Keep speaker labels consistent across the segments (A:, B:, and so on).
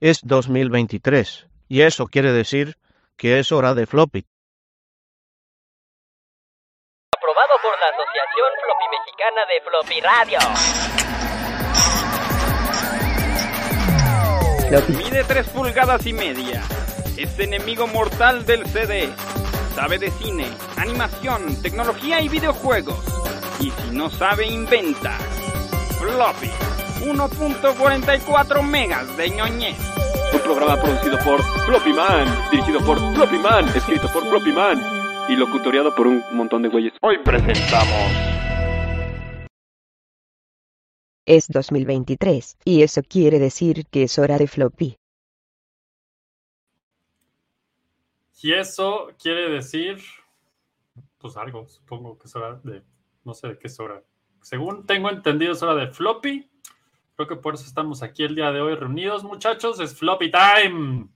A: Es 2023, y eso quiere decir que es hora de floppy.
B: Aprobado por la Asociación Floppy Mexicana de Floppy Radio.
C: Mide 3 pulgadas y media. Es enemigo mortal del CD. Sabe de cine, animación, tecnología y videojuegos. Y si no sabe, inventa. Floppy. 1.44 megas de ñoñez.
D: Programa producido por Floppy Man, dirigido por Floppy Man, escrito por Floppy Man y locutoriado por un montón de güeyes.
C: Hoy presentamos.
E: Es 2023, y eso quiere decir que es hora de floppy.
F: Y eso quiere decir, pues algo, supongo que es hora de, no sé de qué es hora. Según tengo entendido, es hora de floppy. Creo que por eso estamos aquí el día de hoy reunidos, muchachos. Es floppy time.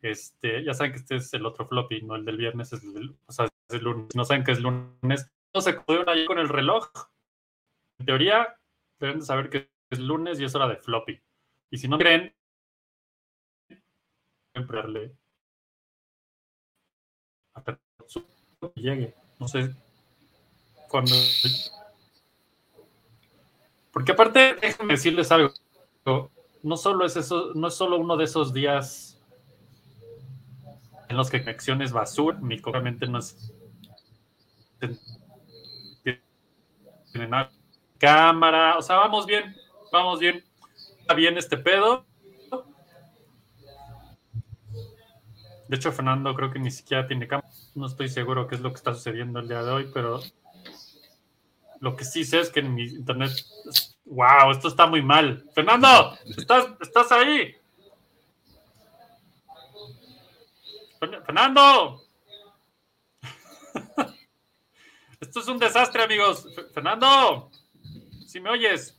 F: Este, ya saben que este es el otro floppy, no el del viernes, es el, o sea, el lunes. No saben que es lunes, no se acudieron ahí con el reloj. En teoría, deben de saber que es lunes y es hora de floppy. Y si no creen, siempre hasta que llegue. No sé cuándo. Porque aparte, déjenme decirles algo. No solo es eso, no es solo uno de esos días en los que conexión es basura, mi obviamente no es cámara, o sea, vamos bien, vamos bien, está bien este pedo. De hecho, Fernando creo que ni siquiera tiene cámara. No estoy seguro qué es lo que está sucediendo el día de hoy, pero lo que sí sé es que en mi internet. ¡Wow! Esto está muy mal. Fernando, ¿estás, estás ahí? Fernando. Esto es un desastre, amigos. Fernando, si me oyes.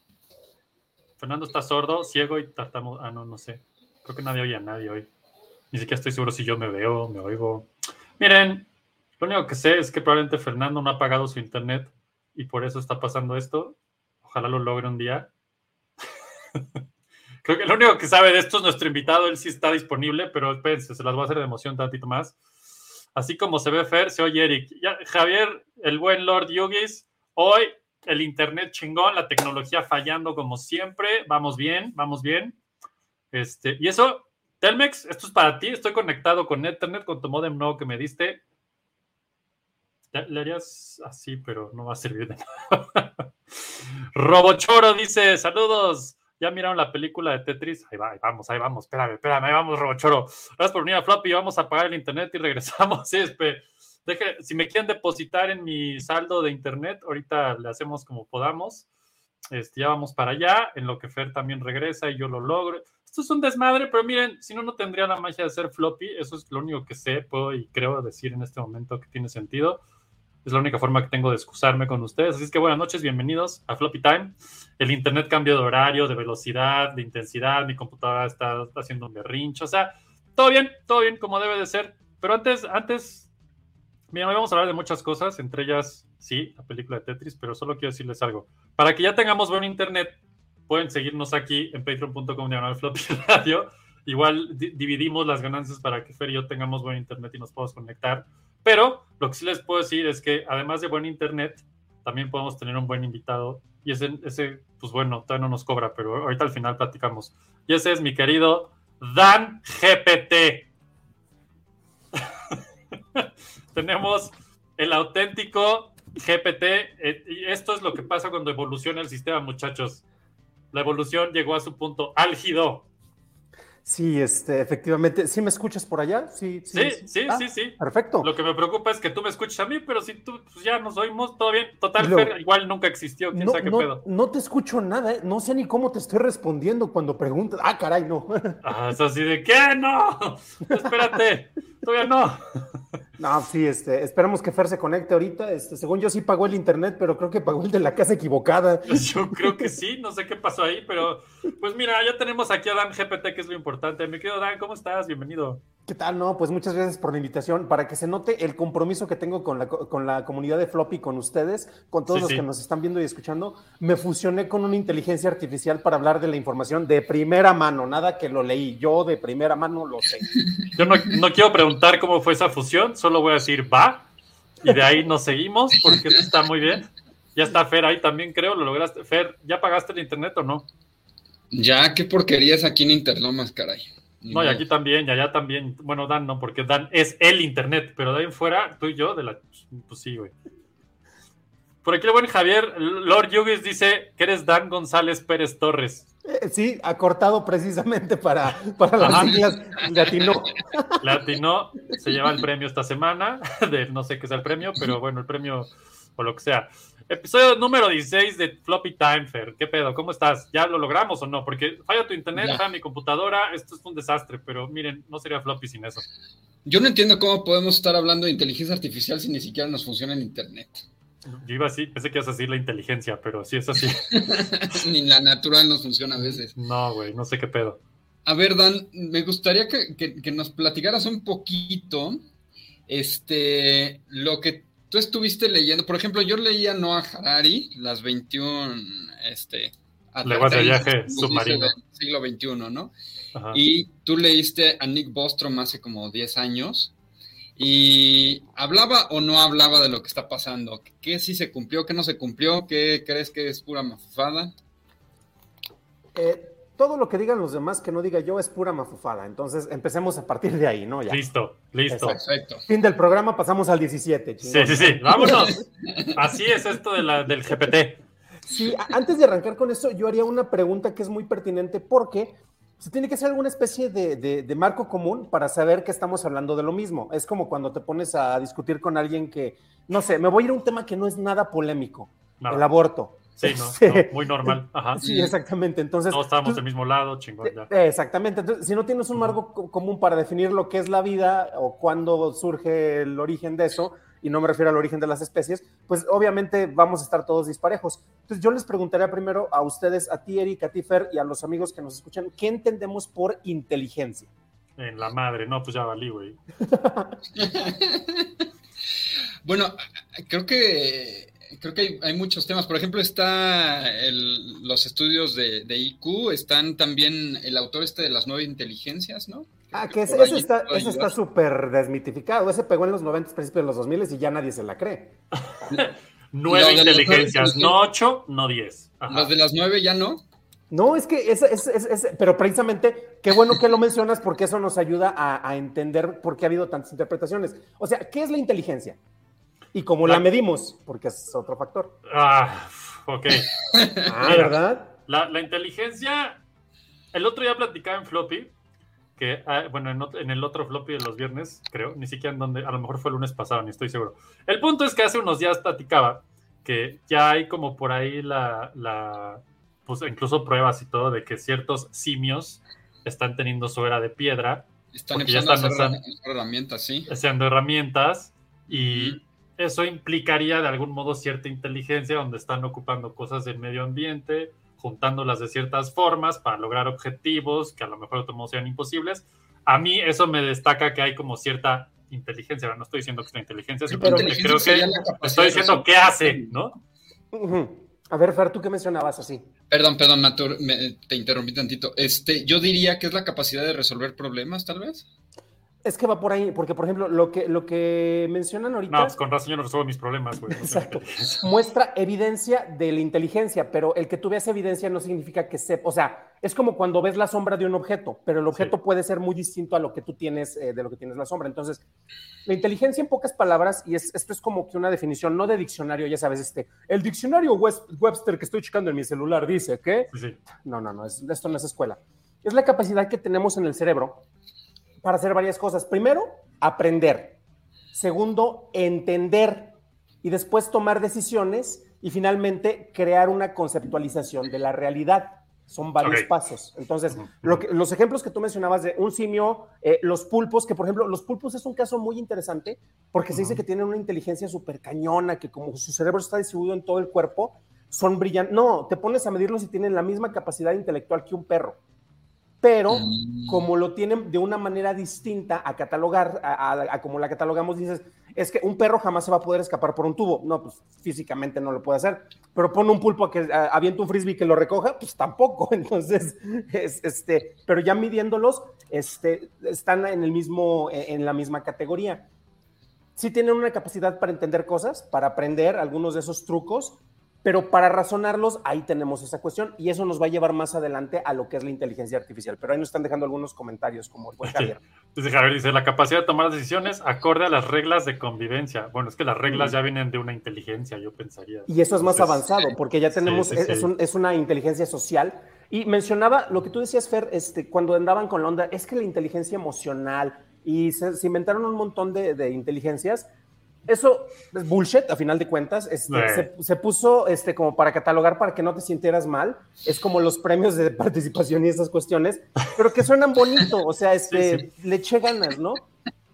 F: Fernando está sordo, ciego y tratamos. Ah, no, no sé. Creo que nadie oye a nadie hoy. Ni siquiera estoy seguro si yo me veo, me oigo. Miren, lo único que sé es que probablemente Fernando no ha pagado su internet y por eso está pasando esto. Ojalá lo logre un día. Creo que lo único que sabe de esto es nuestro invitado. Él sí está disponible, pero espérense, se las voy a hacer de emoción tantito más. Así como se ve Fer, se oye Eric. Ya, Javier, el buen Lord Yugis. Hoy el internet chingón, la tecnología fallando como siempre. Vamos bien, vamos bien. Este, y eso, Telmex, esto es para ti. Estoy conectado con Ethernet, con tu modem nuevo que me diste. Le harías así, pero no va a servir de nada. Robochoro dice: Saludos. ¿Ya miraron la película de Tetris? Ahí, va, ahí vamos, ahí vamos. Espérame, espérame, ahí vamos, Robochoro. Gracias por venir a Floppy. Vamos a apagar el internet y regresamos. Sí. Deje, si me quieren depositar en mi saldo de internet, ahorita le hacemos como podamos. Este, ya vamos para allá, en lo que Fer también regresa y yo lo logro. Esto es un desmadre, pero miren, si no, no tendría la magia de ser floppy. Eso es lo único que sé, puedo y creo decir en este momento que tiene sentido. Es la única forma que tengo de excusarme con ustedes. Así es que buenas noches, bienvenidos a Floppy Time. El internet cambió de horario, de velocidad, de intensidad. Mi computadora está haciendo un berrincho. O sea, todo bien, todo bien como debe de ser. Pero antes, antes, mira, vamos a hablar de muchas cosas, entre ellas, sí, la película de Tetris, pero solo quiero decirles algo. Para que ya tengamos buen internet, pueden seguirnos aquí en patreon.com diagonal floppy radio. Igual dividimos las ganancias para que Fer y yo tengamos buen internet y nos podamos conectar. Pero lo que sí les puedo decir es que además de buen internet, también podemos tener un buen invitado. Y ese, pues bueno, todavía no nos cobra, pero ahorita al final platicamos. Y ese es mi querido Dan GPT. Tenemos el auténtico GPT. eh, y esto es lo que pasa cuando evoluciona el sistema, muchachos. La evolución llegó a su punto álgido.
G: Sí, este, efectivamente. ¿Sí me escuchas por allá? Sí,
F: Sí, sí,
G: Ah,
F: sí, sí.
G: Perfecto.
F: Lo que me preocupa es que tú me escuches a mí, pero si tú pues ya nos oímos, todo bien. Total, Fer, igual nunca existió, quién
G: No,
F: sabe qué
G: no-
F: pedo.
G: no te escucho nada, ¿eh? no sé ni cómo te estoy respondiendo cuando preguntas. Ah, caray, no.
F: Ah, es así de, ¿qué? No, espérate, todavía no.
G: No, sí, este, esperamos que Fer se conecte ahorita. Este, según yo sí pagó el internet, pero creo que pagó el de la casa equivocada.
F: Yo creo que sí, no sé qué pasó ahí, pero Pues mira, ya tenemos aquí a Dan GPT, que es lo importante. Mi querido Dan, ¿cómo estás? Bienvenido.
G: ¿Qué tal? No, pues muchas gracias por la invitación. Para que se note el compromiso que tengo con la, co- con la comunidad de Floppy, con ustedes, con todos
F: Sí,
G: los
F: sí.
G: que nos están viendo y escuchando, me fusioné con una inteligencia artificial para hablar de la información de primera mano. Nada que lo leí, yo de primera mano lo sé.
F: Yo no, no quiero preguntar cómo fue esa fusión, solo voy a decir va. Y de ahí nos seguimos, porque esto está muy bien. Ya está Fer ahí también, creo, lo lograste. Fer, ¿ya pagaste el internet o no?
H: Ya, qué porquería es aquí en Interlomas, caray.
F: No, y aquí también, y allá también. Bueno, Dan no, porque Dan es el internet, pero de ahí en fuera, tú y yo, de la. Pues sí, güey. Por aquí el buen Javier, Lord Yugis dice que eres Dan González Pérez Torres.
G: Eh, sí, acortado precisamente para, para las
F: Ajá.
G: siglas de Atinó.
F: Latino se lleva el premio esta semana, de no sé qué sea el premio, pero bueno, el premio o lo que sea. Episodio número 16 de Floppy Time Fair. ¿Qué pedo? ¿Cómo estás? ¿Ya lo logramos o no? Porque falla tu internet, falla mi computadora, esto es un desastre, pero miren, no sería Floppy sin eso.
H: Yo no entiendo cómo podemos estar hablando de inteligencia artificial si ni siquiera nos funciona el Internet.
F: Yo iba así, pensé que ibas a decir la inteligencia, pero sí es así.
H: ni la natural nos funciona a veces.
F: No, güey, no sé qué pedo.
H: A ver, Dan, me gustaría que, que- que nos platicaras un poquito este, lo que tú estuviste leyendo. Por ejemplo, yo leía Noah Harari, las 21 este,
F: Leguas de viaje submarino.
H: del siglo XXI, ¿no?
F: Ajá.
H: Y tú leíste a Nick Bostrom hace como 10 años. Y hablaba o no hablaba de lo que está pasando. ¿Qué sí se cumplió? ¿Qué no se cumplió? ¿Qué crees que es pura mafufada?
G: Eh, todo lo que digan los demás que no diga yo es pura mafufada. Entonces empecemos a partir de ahí, ¿no? Ya.
F: Listo, listo.
G: Exacto.
H: Perfecto.
G: Fin del programa, pasamos al 17.
F: Sí,
G: chingón.
F: sí, sí, vámonos. Así es esto de la, del GPT.
G: Sí, antes de arrancar con eso, yo haría una pregunta que es muy pertinente porque se tiene que hacer alguna especie de, de- de marco común para saber que estamos hablando de lo mismo. Es como cuando te pones a discutir con alguien que, no sé, me voy a ir a un tema que no es nada polémico,
F: No,
G: el aborto.
F: sí, no,
G: Sí.
F: no, muy normal. Ajá.
G: Sí, exactamente. Entonces,
F: Todos estábamos del mismo lado, chingón. ya.
G: Eh, Exactamente. Entonces, si no tienes un marco co- común para definir lo que es la vida o cuándo surge el origen de eso, y no me refiero al origen de las especies, pues obviamente vamos a estar todos disparejos. Entonces, yo les preguntaría primero a ustedes, a ti, Eric, a ti, Fer, y a los amigos que nos escuchan, ¿qué entendemos por inteligencia?
F: En la madre, no, pues ya valí, güey.
H: Bueno, creo que creo que hay, hay muchos temas. Por ejemplo, está el- los estudios de, de IQ, están también el autor este de las nueve inteligencias, ¿no?
G: Ah, que ese,
H: ahí
G: está está súper desmitificado. Ese pegó en los 90, principios de los 2000 y ya nadie se la cree.
F: Nueve inteligencias, no ocho, no diez. Ajá.
H: Los de las nueve ya no.
G: No, es que ese, ese- ese- ese- pero precisamente, qué bueno que lo mencionas porque eso nos ayuda a, a entender por qué ha habido tantas interpretaciones. O sea, ¿qué es la inteligencia? Y cómo la
F: La-
G: medimos, porque es otro factor.
F: Ah, ok.
G: Ah,
F: Mira.
G: ¿verdad?
F: La, la inteligencia, el otro día platicaba en Floppy, que, ah, bueno, en, el otro Floppy de los viernes, creo, ni siquiera en donde, a lo mejor fue el lunes pasado, ni estoy seguro. El punto es que hace unos días platicaba que ya hay como por ahí la, la pues incluso pruebas y todo de que ciertos simios están teniendo su era de piedra,
H: Están
F: ya
H: empezando
F: están
H: a hacer herramientas, sí.
F: haciendo herramientas y eso implicaría de algún modo cierta inteligencia donde están ocupando cosas del medio ambiente, juntándolas de ciertas formas para lograr objetivos que a lo mejor de otro modo sean imposibles. A mí eso me destaca que hay como cierta inteligencia, no estoy diciendo que sea inteligencia,
H: Sí,
F: simplemente
H: inteligencia
F: creo que
H: la
F: estoy diciendo qué hace. ¿no?
G: A ver, Fer, ¿tú qué mencionabas así?
H: Perdón, perdón, Matur, me- te interrumpí tantito. Este, yo diría que es la capacidad de resolver problemas, tal vez.
G: Es que va por ahí, porque por ejemplo, lo que, lo que mencionan ahorita
F: No, pues con razón yo no resuelvo mis problemas, güey.
G: Exacto. muestra evidencia de la inteligencia, pero el que tú veas evidencia no significa que sepa, o sea, es como cuando ves la sombra de un objeto, pero el objeto
F: Sí.
G: puede ser muy distinto a lo que tú tienes, eh, de lo que tienes la sombra. Entonces, la inteligencia en pocas palabras, y es, esto es como que una definición, no de diccionario, ya sabes, este, el diccionario Webster que estoy checando en mi celular dice que
F: sí.
G: no, no, no, es- esto no es escuela. Es la capacidad que tenemos en el cerebro para hacer varias cosas. Primero, aprender. Segundo, entender. Y después tomar decisiones. Y finalmente, crear una conceptualización de la realidad. Son varios pasos. Entonces,
F: Ujú.
G: lo que- los ejemplos que tú mencionabas de un simio, eh, los pulpos, que por ejemplo, los pulpos es un caso muy interesante porque se dice que tienen una inteligencia súper cañona, que como su cerebro está distribuido en todo el cuerpo, son brillantes. No, te pones a medirlos y tienen la misma capacidad intelectual que un perro. Pero
H: Mm.
G: como lo tienen de una manera distinta a catalogar, a, a- a como la catalogamos, dices, es que un perro jamás se va a poder escapar por un tubo. No, pues físicamente no lo puede hacer. Pero pone un pulpo a que a- avienta un frisbee que lo recoja, pues tampoco. Entonces, es, este, pero ya midiéndolos, este, están en el mismo, en la misma categoría sí tienen una capacidad para entender cosas, para aprender algunos de esos trucos, pero para razonarlos, ahí tenemos esa cuestión y eso nos va a llevar más adelante a lo que es la inteligencia artificial. Pero ahí nos están dejando algunos comentarios, como el buen Javier.
F: Dice Javier, dice, la capacidad de tomar decisiones acorde a las reglas de convivencia. Bueno, es que las reglas ya vienen de una inteligencia, yo pensaría.
G: Y eso es más
F: Entonces,
G: avanzado, porque ya
F: sí,
G: tenemos,
F: sí,
G: es,
F: sí.
G: es un- es una inteligencia social. Y mencionaba lo que tú decías, Fer, este, cuando andaban con la onda, es que la inteligencia emocional, y se, se inventaron un montón de, de inteligencias. Eso es bullshit, a final de cuentas. Este,
F: Sí.
G: se, se puso este, como para catalogar para que no te sintieras mal. Es como los premios de participación y esas cuestiones, pero que suenan bonito, o sea, este, le eché ganas, ¿no?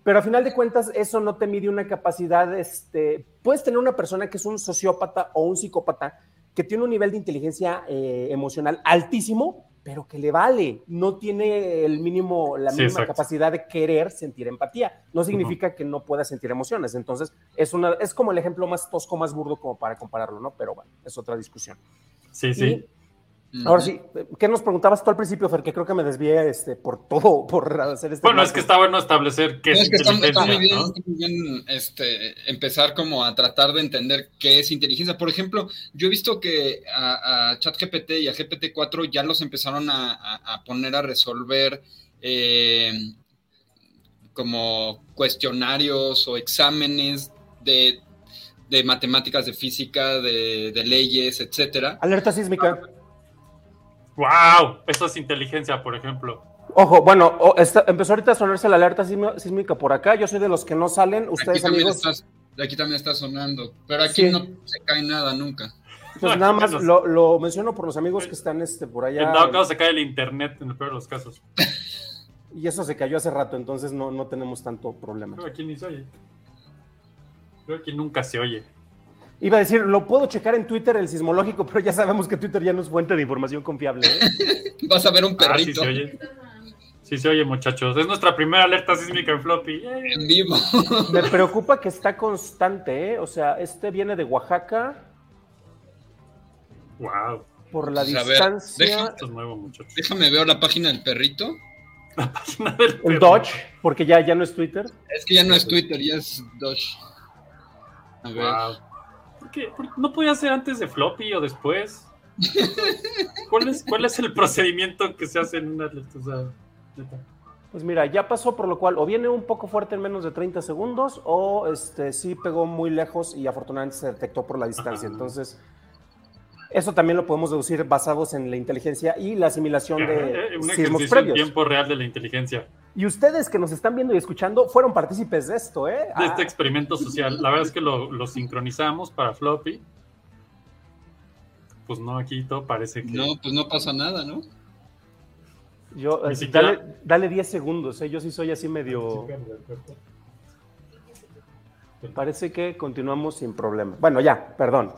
G: Pero a final de cuentas, eso no te mide una capacidad, este, puedes tener una persona que es un sociópata o un psicópata que tiene un nivel de inteligencia eh, emocional altísimo, pero que le vale, no tiene el mínimo, la
F: Sí,
G: mínima
F: exacto.
G: capacidad de querer sentir empatía. No significa que no pueda sentir emociones. Entonces, es, una, es como el ejemplo más tosco, más burdo como para compararlo, ¿no? Pero bueno, es otra discusión.
F: Sí, sí.
G: Ahora sí, ¿qué nos preguntabas tú al principio, Fer? Que creo que me desvié este, por todo, por hacer este.
F: Bueno, es que está bueno establecer qué
H: No,
F: es,
H: es que está, está
F: inteligencia,
H: muy bien,
F: ¿no?
H: está muy bien, este, empezar como a tratar de entender qué es inteligencia. Por ejemplo, yo he visto que a, a ChatGPT y a GPT-4 ya los empezaron a, a- a poner a resolver eh, como cuestionarios o exámenes de, de matemáticas, de física, de, de leyes, etcétera.
G: Alerta sísmica.
F: ¡Wow! Eso es inteligencia, por ejemplo.
G: Ojo, bueno, está- empezó ahorita a sonarse la alerta sísmi- sísmica por acá. Yo soy de los que no salen.
H: Aquí
G: Ustedes,
H: también,
G: amigos,
H: aquí también está sonando, pero aquí
G: Sí.
H: no se cae nada nunca.
G: pues nada más lo, lo menciono por los amigos que están este, por allá.
F: En dado caso se cae el internet, en el peor de los casos.
G: Y eso se cayó hace rato, entonces no, no tenemos tanto problema.
F: Creo que aquí ni se oye. Creo que nunca se oye.
G: Iba a decir, lo puedo checar en Twitter, el sismológico, pero ya sabemos que Twitter ya no es fuente de información confiable. ¿eh?
H: Vas a ver un
F: Ah, sí
H: perrito
F: se oye. Sí se oye, muchachos. Es nuestra primera alerta sísmica en floppy.
H: En vivo.
G: Me preocupa que está constante, ¿eh? O sea, este viene de Oaxaca
F: Wow.
G: por la
H: Pues, ver,
G: distancia.
F: Esto es nuevo, muchachos.
H: Déjame ver la página del perrito.
F: Página del
G: El
F: perro.
G: Dodge, porque ya, ya no es Twitter.
H: Es que ya no es Twitter, ya es Dodge. A ver.
F: Wow. ¿Por qué? ¿Por qué ¿No podía ser antes de floppy o después? ¿Cuál es, ¿Cuál es el procedimiento que se hace en una? O sea.
G: Pues mira, ya pasó, por lo cual o viene un poco fuerte en menos de 30 segundos o este sí pegó muy lejos y afortunadamente se detectó por la distancia. Entonces, eso también lo podemos deducir basados en la inteligencia y la asimilación de
F: un
G: sismos
F: ejercicio en
G: previos.
F: tiempo real de la inteligencia.
G: Y ustedes que nos están viendo y escuchando fueron partícipes de esto, ¿eh?
F: De
G: Ah,
F: este experimento social. La verdad es que lo, lo sincronizamos para floppy. Pues no, aquí todo parece que.
H: No, pues no pasa nada, ¿no?
G: yo, eh,
F: siquiera-
G: dale, dale 10 segundos, ¿eh? Yo sí soy así medio... Parece que continuamos sin problema. Bueno, ya, perdón.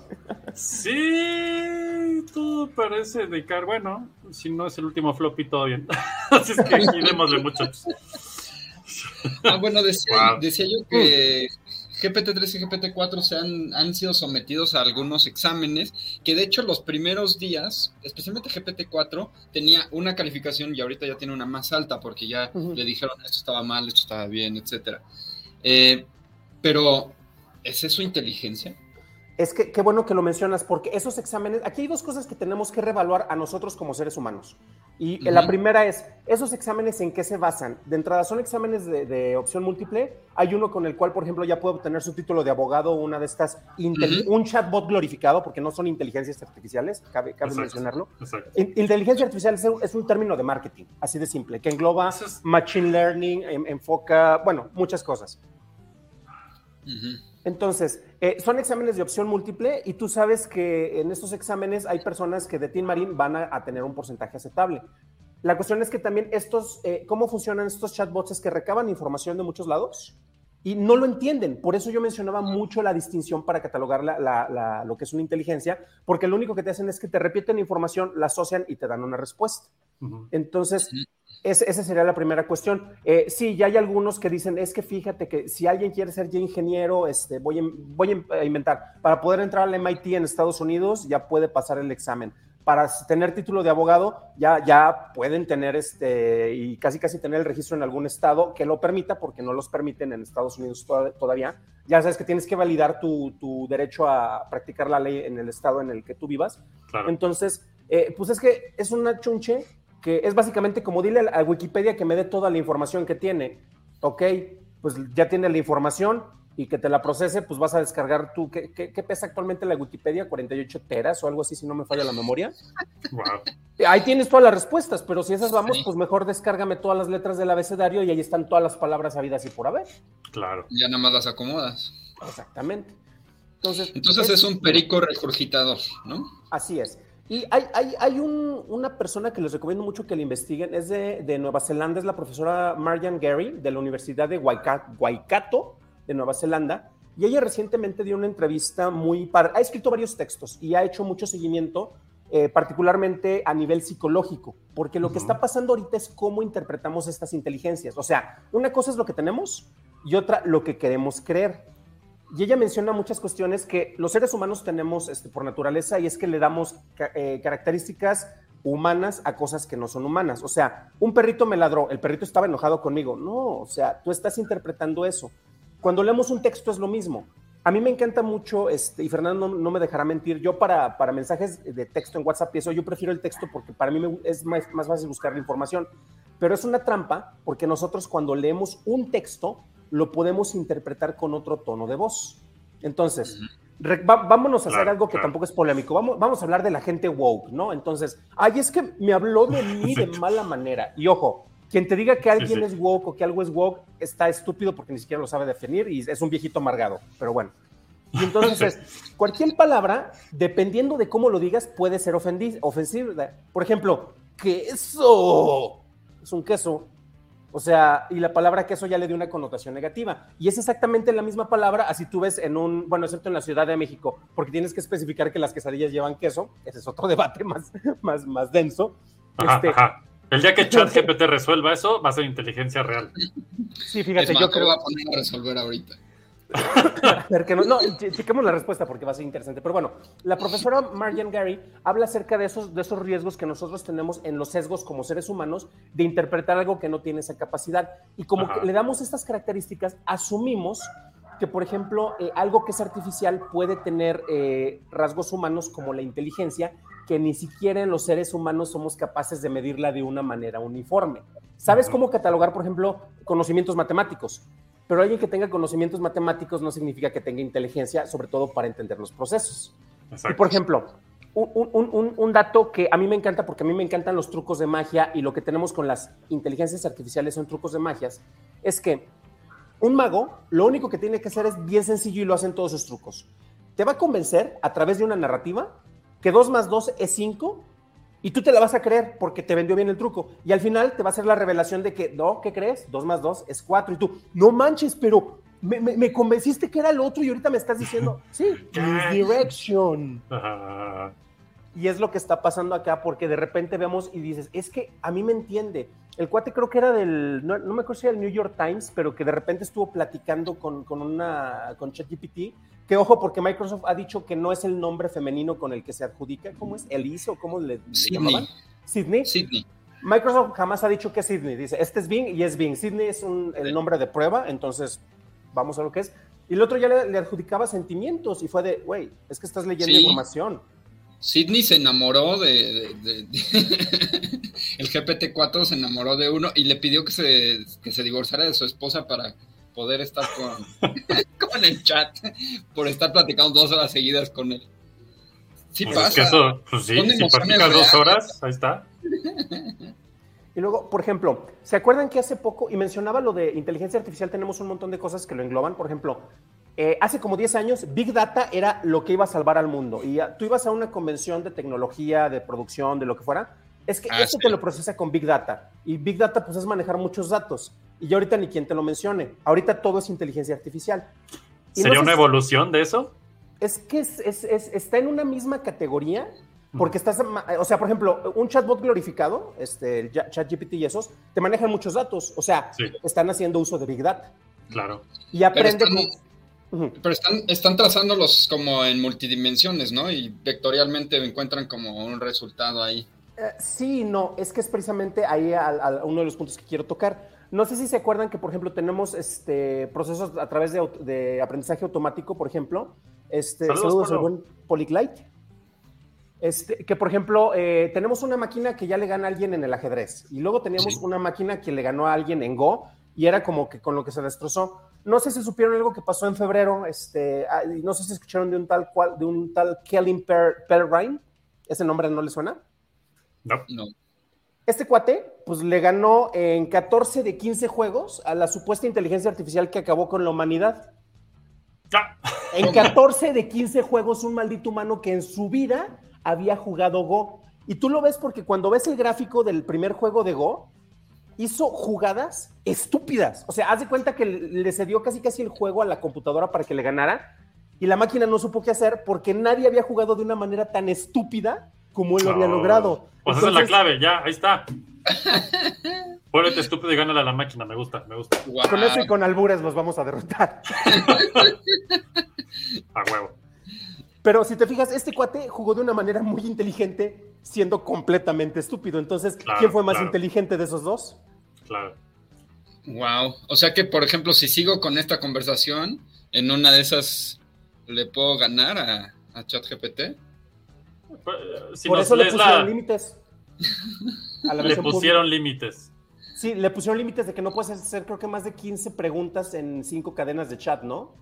F: Sí, todo parece de car. Bueno, si no es el último floppy, todo bien. Así es que aquí démosle muchachos.
H: Ah, bueno, decía,
F: Wow.
H: decía yo que GPT-3 y GPT-4 se han, han sido sometidos a algunos exámenes, que de hecho los primeros días, especialmente GPT-4, tenía una calificación y ahorita ya tiene una más alta porque ya le dijeron esto estaba mal, esto estaba bien, etcétera. Eh, pero, ¿es eso inteligencia?
G: Es que qué bueno que lo mencionas, porque esos exámenes, aquí hay dos cosas que tenemos que reevaluar a nosotros como seres humanos. Y
H: Ujú.
G: la primera es, ¿esos exámenes en qué se basan? De entrada, son exámenes de, de opción múltiple. Hay uno con el cual, por ejemplo, ya puedo obtener su título de abogado una de estas, inteli-
H: Ujú.
G: un chatbot glorificado, porque no son inteligencias artificiales, cabe, cabe
F: Exacto.
G: mencionarlo.
F: Exacto.
G: In- Inteligencia artificial es un, es un término de marketing, así de simple, que engloba
F: es-
G: machine learning, en- enfoca, bueno, muchas cosas. Entonces, eh, son exámenes de opción múltiple y tú sabes que en estos exámenes hay personas que de Team Marín van a, a tener un porcentaje aceptable. La cuestión es que también estos, eh, ¿cómo funcionan estos chatbots? Es que recaban información de muchos lados y no lo entienden. Por eso yo mencionaba mucho la distinción para catalogar la, la- la- lo que es una inteligencia, porque lo único que te hacen es que te repiten información, la asocian y te dan una respuesta. Entonces, es- esa sería la primera cuestión. Eh, sí, ya hay algunos que dicen, es que fíjate que si alguien quiere ser ya ingeniero, este, voy, a, voy a inventar, para poder entrar al MIT en Estados Unidos, ya puede pasar el examen. Para tener título de abogado, ya, ya pueden tener este, y casi casi tener el registro en algún estado que lo permita, porque no los permiten en Estados Unidos to- todavía. Ya sabes que tienes que validar tu, tu derecho a practicar la ley en el estado en el que tú vivas.
F: Claro.
G: Entonces, eh, pues es que es una chunche que es básicamente como dile a Wikipedia que me dé toda la información que tiene. Ok, pues ya tiene la información y que te la procese, pues vas a descargar tú. ¿Qué, qué- qué pesa actualmente la Wikipedia? ¿48 teras o algo así, si no me falla la memoria?
F: Wow.
G: Ahí tienes todas las respuestas, pero si esas vamos,
H: Sí.
G: pues mejor descárgame todas las letras del abecedario y ahí están todas las palabras habidas y por haber.
F: Claro.
H: Ya nada más las acomodas.
G: Exactamente. Entonces,
H: Entonces es un perico regurgitador, ¿no?
G: Así es. Y hay, hay, hay un- una persona que les recomiendo mucho que la investiguen, es de, de Nueva Zelanda, es la profesora Marian Gary de la Universidad de Waika- Waikato de Nueva Zelanda, y ella recientemente dio una entrevista muy... par- ha escrito varios textos y ha hecho mucho seguimiento, eh, particularmente a nivel psicológico, porque lo que está pasando ahorita es cómo interpretamos estas inteligencias. O sea, una cosa es lo que tenemos y otra lo que queremos creer. Y ella menciona muchas cuestiones que los seres humanos tenemos este, por naturaleza y es que le damos eh, características humanas a cosas que no son humanas. O sea, un perrito me ladró, el perrito estaba enojado conmigo. No, o sea, tú estás interpretando eso. Cuando leemos un texto es lo mismo. A mí me encanta mucho, este, y Fernando no, me dejará mentir, yo para, para mensajes de texto en WhatsApp y yo prefiero el texto porque para mí es más, más fácil buscar la información. Pero es una trampa porque nosotros cuando leemos un texto lo podemos interpretar con otro tono de voz. Entonces, vámonos a hacer algo que tampoco es polémico. Vamos, vamos a hablar de la gente woke, ¿no? Entonces, ay, es que me habló de mí de mala manera. Y ojo, quien te diga que alguien
F: sí.
G: es woke o que algo es woke está estúpido porque ni siquiera lo sabe definir y es un viejito amargado. Pero bueno. Y entonces, es, cualquier palabra, dependiendo de cómo lo digas, puede ser ofensiva. Por ejemplo, queso. Es un queso. O sea, y la palabra queso ya le dio una connotación negativa. Y es exactamente la misma palabra, así tú ves en un, bueno, excepto en la Ciudad de México, porque tienes que especificar que las quesadillas llevan queso. Ese es otro debate más, más, más denso.
F: Ajá,
G: Este,
F: ajá. El día que ChatGPT resuelva eso, va a ser inteligencia real.
G: Sí, fíjate,
H: es más,
G: yo
H: lo
G: creo.
H: voy a poner a resolver ahorita.
G: No, no, che- chequemos la respuesta porque va a ser interesante. Pero bueno, la profesora Marian Gary habla acerca de esos, de esos riesgos que nosotros tenemos en los sesgos como seres humanos de interpretar algo que no tiene esa capacidad. Y como
F: Ajá.
G: que le damos estas características, asumimos que, por ejemplo, eh, algo que es artificial puede tener eh, rasgos humanos como la inteligencia, que ni siquiera en los seres humanos somos capaces de medirla de una manera uniforme. ¿Sabes cómo catalogar, por ejemplo, conocimientos matemáticos? Pero alguien que tenga conocimientos matemáticos no significa que tenga inteligencia, sobre todo para entender los procesos. Y por ejemplo, un, un- un- un dato que a mí me encanta, porque a mí me encantan los trucos de magia y lo que tenemos con las inteligencias artificiales son trucos de magias, es que un mago lo único que tiene que hacer es bien sencillo y lo hacen todos sus trucos. Te va a convencer a través de una narrativa que 2 más 2 es 5 y tú te la vas a creer porque te vendió bien el truco. Y al final te va a hacer la revelación de que, no, ¿qué crees? 2 más 2 es 4 y tú, no manches, pero me, me- me convenciste que era el otro y ahorita me estás diciendo, sí, misdirection.
F: Ajá.
G: Y es lo que está pasando acá, porque de repente vemos y dices, es que a mí me entiende. El cuate creo que era del, no, no me acuerdo si era el New York Times, pero que de repente estuvo platicando con, con una, con ChatGPT, que ojo, porque Microsoft ha dicho que no es el nombre femenino con el que se adjudica, ¿cómo es? ¿Elise o cómo le, le
H: Sydney.
G: llamaban? Sydney.
H: Sydney.
G: Microsoft jamás ha dicho que es Sydney. Dice, este es Bing y es Bing. Sydney es un- el nombre de prueba, entonces vamos a lo que es. Y el otro ya le, le adjudicaba sentimientos y fue de, güey, es que estás leyendo
H: Sí.
G: información.
H: Sidney se enamoró de, de- de- el GPT-4 se enamoró de uno y le pidió que se, que se divorciara de su esposa para poder estar con, con el chat, por estar platicando dos horas seguidas con él. Sí
F: Pues
H: pasa.
F: es que eso, pues sí, si practicas dos horas, ahí está.
G: Y luego, por ejemplo, ¿se acuerdan que hace poco, y mencionaba lo de inteligencia artificial, tenemos un montón de cosas que lo engloban? Por ejemplo, eh, hace como 10 años, Big Data era lo que iba a salvar al mundo. Y ah, tú ibas a una convención de tecnología, de producción, de lo que fuera. Es que
H: Ah,
G: eso
H: sí.
G: te lo procesa con Big Data. Y Big Data, pues, es manejar muchos datos. y ya ahorita ni quien te lo mencione. Ahorita todo es inteligencia artificial. Y no
F: ¿Sería
G: sé
F: una
G: si-
F: evolución de eso?
G: Es que es- es- es- está en una misma categoría, porque estás, o sea, por ejemplo, un chatbot glorificado, este, el ChatGPT y esos, te manejan muchos datos, o sea,
F: Sí.
G: están haciendo uso de Big Data
F: Claro.
G: y aprende.
H: están- Pero están, están trazándolos como en multidimensiones, ¿no? Y vectorialmente encuentran como un resultado ahí.
G: Eh, sí, no, es que es precisamente ahí al- al- uno de los puntos que quiero tocar. No sé si se acuerdan que, por ejemplo, tenemos este, procesos a través de, aprendizaje automático, por ejemplo. Este,
F: Saludos,
G: saludos al buen Polyglide. Este, que, por ejemplo, eh, tenemos una máquina que ya le gana a alguien en el ajedrez. Y luego teníamos
H: Sí.
G: una máquina que le ganó a alguien en Go y era como que con lo que se destrozó. No sé si supieron algo que pasó en febrero. Este, ah, no sé si escucharon de un tal, cual, de un tal Kellen Per- Perrine. ¿Ese nombre no le suena?
F: No.
H: No.
G: Este cuate, pues le ganó en 14 de 15 juegos a la supuesta inteligencia artificial que acabó con la humanidad.
F: Ah,
G: En 14 de 15 juegos, un maldito humano que en su vida había jugado Go. Y tú lo ves porque cuando ves el gráfico del primer juego de Go, hizo jugadas estúpidas. O sea, haz de cuenta que le cedió casi casi el juego a la computadora para que le ganara. Y la máquina no supo qué hacer porque nadie había jugado de una manera tan estúpida como él lo había logrado.
F: Pues esa es la
G: Entonces,
F: clave, ya, ahí está. Vuélvete estúpido y gánale a la máquina, me gusta, me gusta.
G: Con eso y con albures los vamos a derrotar.
F: A huevo.
G: Pero si te fijas, este cuate jugó de una manera muy inteligente, siendo completamente estúpido. Entonces,
F: Claro,
G: ¿quién fue más
F: claro.
G: inteligente de esos dos?
F: Claro.
H: Wow. O sea que, por ejemplo, si sigo con esta conversación, en una de esas le puedo ganar a, a ChatGPT.
F: Pues, Si
G: Por eso le pusieron
F: la-
G: límites. A la
F: le pusieron límites.
G: Sí, le pusieron límites de que no puedes hacer, creo que más de 15 preguntas en cinco cadenas de chat, ¿no?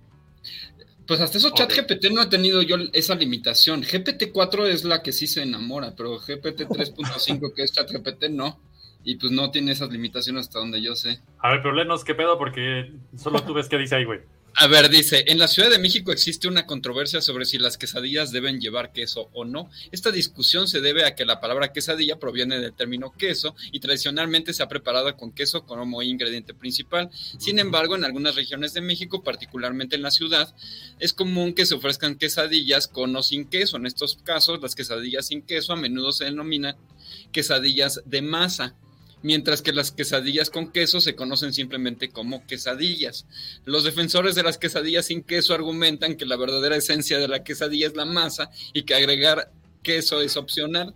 H: Pues hasta eso
F: Ok.
H: ChatGPT no he tenido yo esa limitación. GPT-4 es la que sí se enamora, pero GPT 3.5 que es ChatGPT no. Y pues no tiene esas limitaciones hasta donde yo sé.
F: A ver, pero léenos qué pedo, porque solo tú ves qué dice ahí, güey.
H: A ver, dice, en la Ciudad de México existe una controversia sobre si las quesadillas deben llevar queso o no. Esta discusión se debe a que la palabra quesadilla proviene del término queso y tradicionalmente se ha preparado con queso como ingrediente principal. Sin embargo, en algunas regiones de México, particularmente en la ciudad, es común que se ofrezcan quesadillas con o sin queso. En estos casos, las quesadillas sin queso a menudo se denominan quesadillas de masa. Mientras que las quesadillas con queso se conocen simplemente como quesadillas. Los defensores de las quesadillas sin queso argumentan que la verdadera esencia de la quesadilla es la masa y que agregar queso es opcional.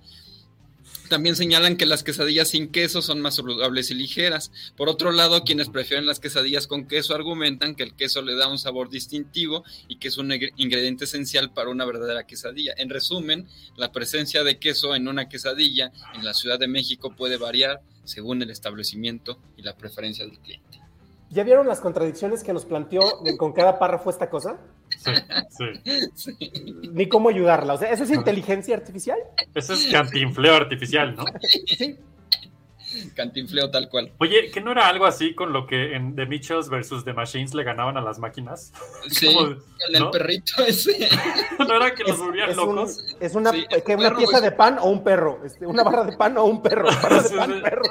H: También señalan que las quesadillas sin queso son más saludables y ligeras. Por otro lado, quienes prefieren las quesadillas con queso argumentan que el queso le da un sabor distintivo y que es un ing- ingrediente esencial para una verdadera quesadilla. En resumen, la presencia de queso en una quesadilla en la Ciudad de México puede variar según el establecimiento y la preferencia del cliente.
G: ¿Ya vieron las contradicciones que nos planteó con cada párrafo esta cosa?
F: Sí, sí.
H: Sí.
G: Ni cómo ayudarla. O sea, ¿eso es inteligencia artificial?
F: Ese es cantinfleo artificial, ¿no?
G: Sí.
H: Cantinfleo tal cual.
F: Oye, ¿que no era algo así con lo que en The Mitchells versus The Machines le ganaban a las máquinas?
H: Sí,
F: Como-
H: con el
F: ¿no?
H: perrito ese.
F: ¿No era que los volvían
G: es un-
F: locos?
G: es una,
H: Sí,
G: ¿qué,
H: un
G: una pieza
H: güey.
G: de pan o un perro. Este, una barra de pan o un perro. Barra de pan, perro.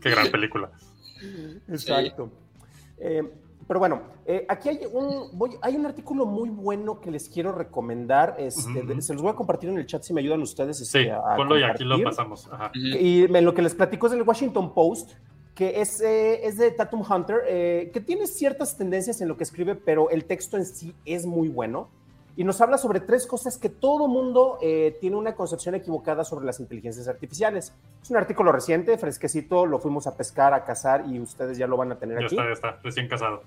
F: Qué gran película.
G: Exacto. Eh, pero bueno, eh, aquí hay un, voy- hay un artículo muy bueno que les quiero recomendar. Este, de- se los voy a compartir en el chat si me ayudan ustedes. este,
F: Sí,
G: a
F: ponlo y aquí lo pasamos. Ajá.
G: Y en lo que les platico es del Washington Post, que es, eh, es de Tatum Hunter, eh, que tiene ciertas tendencias en lo que escribe, pero el texto en sí es muy bueno. Y nos habla sobre tres cosas que todo mundo eh, tiene una concepción equivocada sobre las inteligencias artificiales. Es un artículo reciente, fresquecito, lo fuimos a pescar, a cazar y ustedes ya lo van a tener
F: Ya
G: aquí.
F: está, ya está. Recién casado.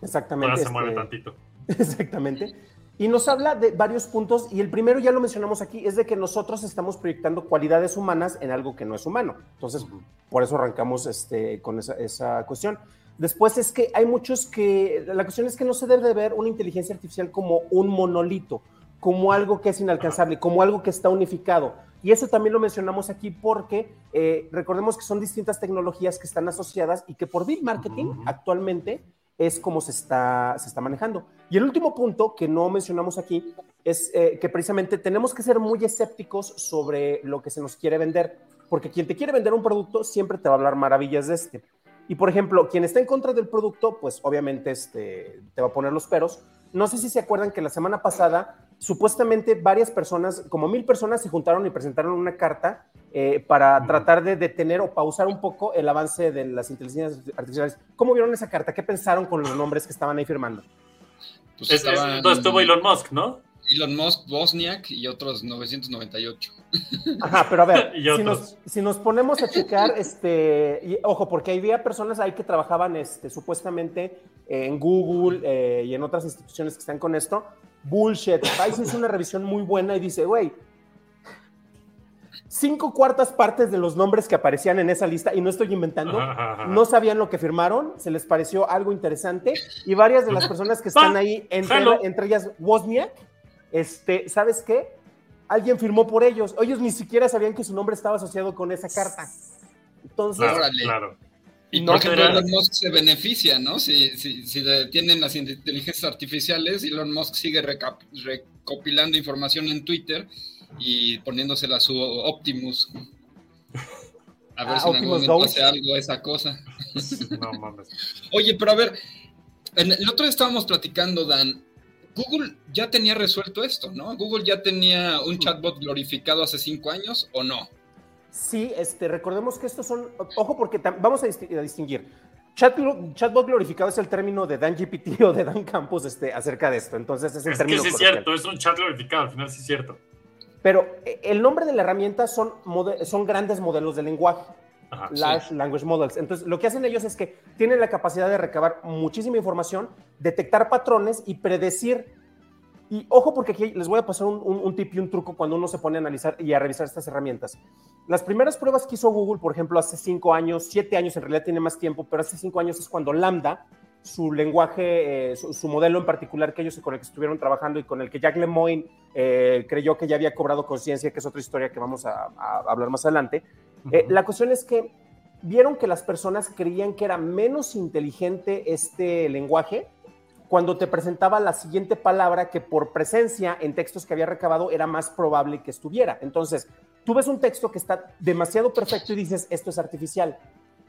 G: Exactamente.
F: Ahora se
G: este,
F: mueve tantito.
G: Exactamente. Y nos habla de varios puntos, y el primero ya lo mencionamos aquí, es de que nosotros estamos proyectando cualidades humanas en algo que no es humano. Entonces, por eso arrancamos este, con esa, esa cuestión. Después es que hay muchos que, la cuestión es que no se debe de ver una inteligencia artificial como un monolito, como algo que es inalcanzable, como algo que está unificado. Y eso también lo mencionamos aquí porque eh, recordemos que son distintas tecnologías que están asociadas y que por Big Marketing actualmente es como se está, se está manejando. Y el último punto que no mencionamos aquí es eh, que precisamente tenemos que ser muy escépticos sobre lo que se nos quiere vender. porque quien te quiere vender un producto siempre te va a hablar maravillas de este. Y por ejemplo, quien está en contra del producto, pues obviamente este, te va a poner los peros. No sé si se acuerdan que la semana pasada, supuestamente varias personas, como mil personas, se juntaron y presentaron una carta eh, para tratar de detener o pausar un poco el avance de las inteligencias artificiales. ¿Cómo vieron esa carta? ¿Qué pensaron con los nombres que estaban ahí firmando?
H: Pues
F: Es, es- estuvo Elon Musk, ¿no?
H: Elon Musk, Bosniak y otros 998.
G: Ajá, pero a ver, si nos, si nos ponemos a checar, este, y, ojo, porque había personas ahí que trabajaban este, supuestamente en Google eh, y en otras instituciones que están con esto. Bullshit. Vice hizo una revisión muy buena y dice, güey, cinco cuartas partes de los nombres que aparecían en esa lista, y no estoy inventando,
F: Ajá, ajá, ajá.
G: no sabían lo que firmaron, se les pareció algo interesante, y varias de las personas que están ahí, entre, entre ellas Wozniak, este, ¿sabes qué? Alguien firmó por ellos. Ellos ni siquiera sabían que su nombre estaba asociado con esa carta. Entonces,
F: Claro, claro.
H: Y
G: No
H: por ejemplo,
F: general.
H: Elon Musk se beneficia, ¿no? Si, si, si detienen las inteligencias artificiales, Elon Musk sigue recap- recopilando información en Twitter y poniéndosela a su Optimus. A ver
G: Ah,
H: si en algún
G: Optimus
H: momento hace algo esa cosa.
F: No mames.
H: Oye, pero a ver, en el otro día estábamos platicando, Dan. Google ya tenía resuelto esto, ¿no? Google ya tenía un chatbot glorificado hace cinco años o no.
G: sí, este, recordemos que estos son, ojo, porque tam- vamos a, disti- a distinguir. Chat, chatbot glorificado es el término de Dan GPT o de Dan Campos este, acerca de esto. Entonces es el
F: Es que
G: término
F: sí es cierto, es un chat glorificado, al final sí es cierto.
G: Pero eh, el nombre de la herramienta son grandes modelos de lenguaje.
F: Ajá.
G: Large Language Models. Entonces, lo que hacen ellos es que tienen la capacidad de recabar muchísima información, detectar patrones y predecir. Y ojo, porque aquí les voy a pasar un, un- un tip y un truco cuando uno se pone a analizar y a revisar estas herramientas. Las primeras pruebas que hizo Google, por ejemplo, hace cinco años, siete años, en realidad tiene más tiempo, pero hace cinco años es cuando Lambda, su lenguaje, eh, su, su modelo en particular que ellos con el que estuvieron trabajando y con el que Jack Lemoyne eh, creyó que ya había cobrado conciencia, que es otra historia que vamos a- a hablar más adelante, eh, la cuestión es que vieron que las personas creían que era menos inteligente este lenguaje cuando te presentaba la siguiente palabra que por presencia en textos que había recabado era más probable que estuviera. Entonces, tú ves un texto que está demasiado perfecto y dices, esto es artificial,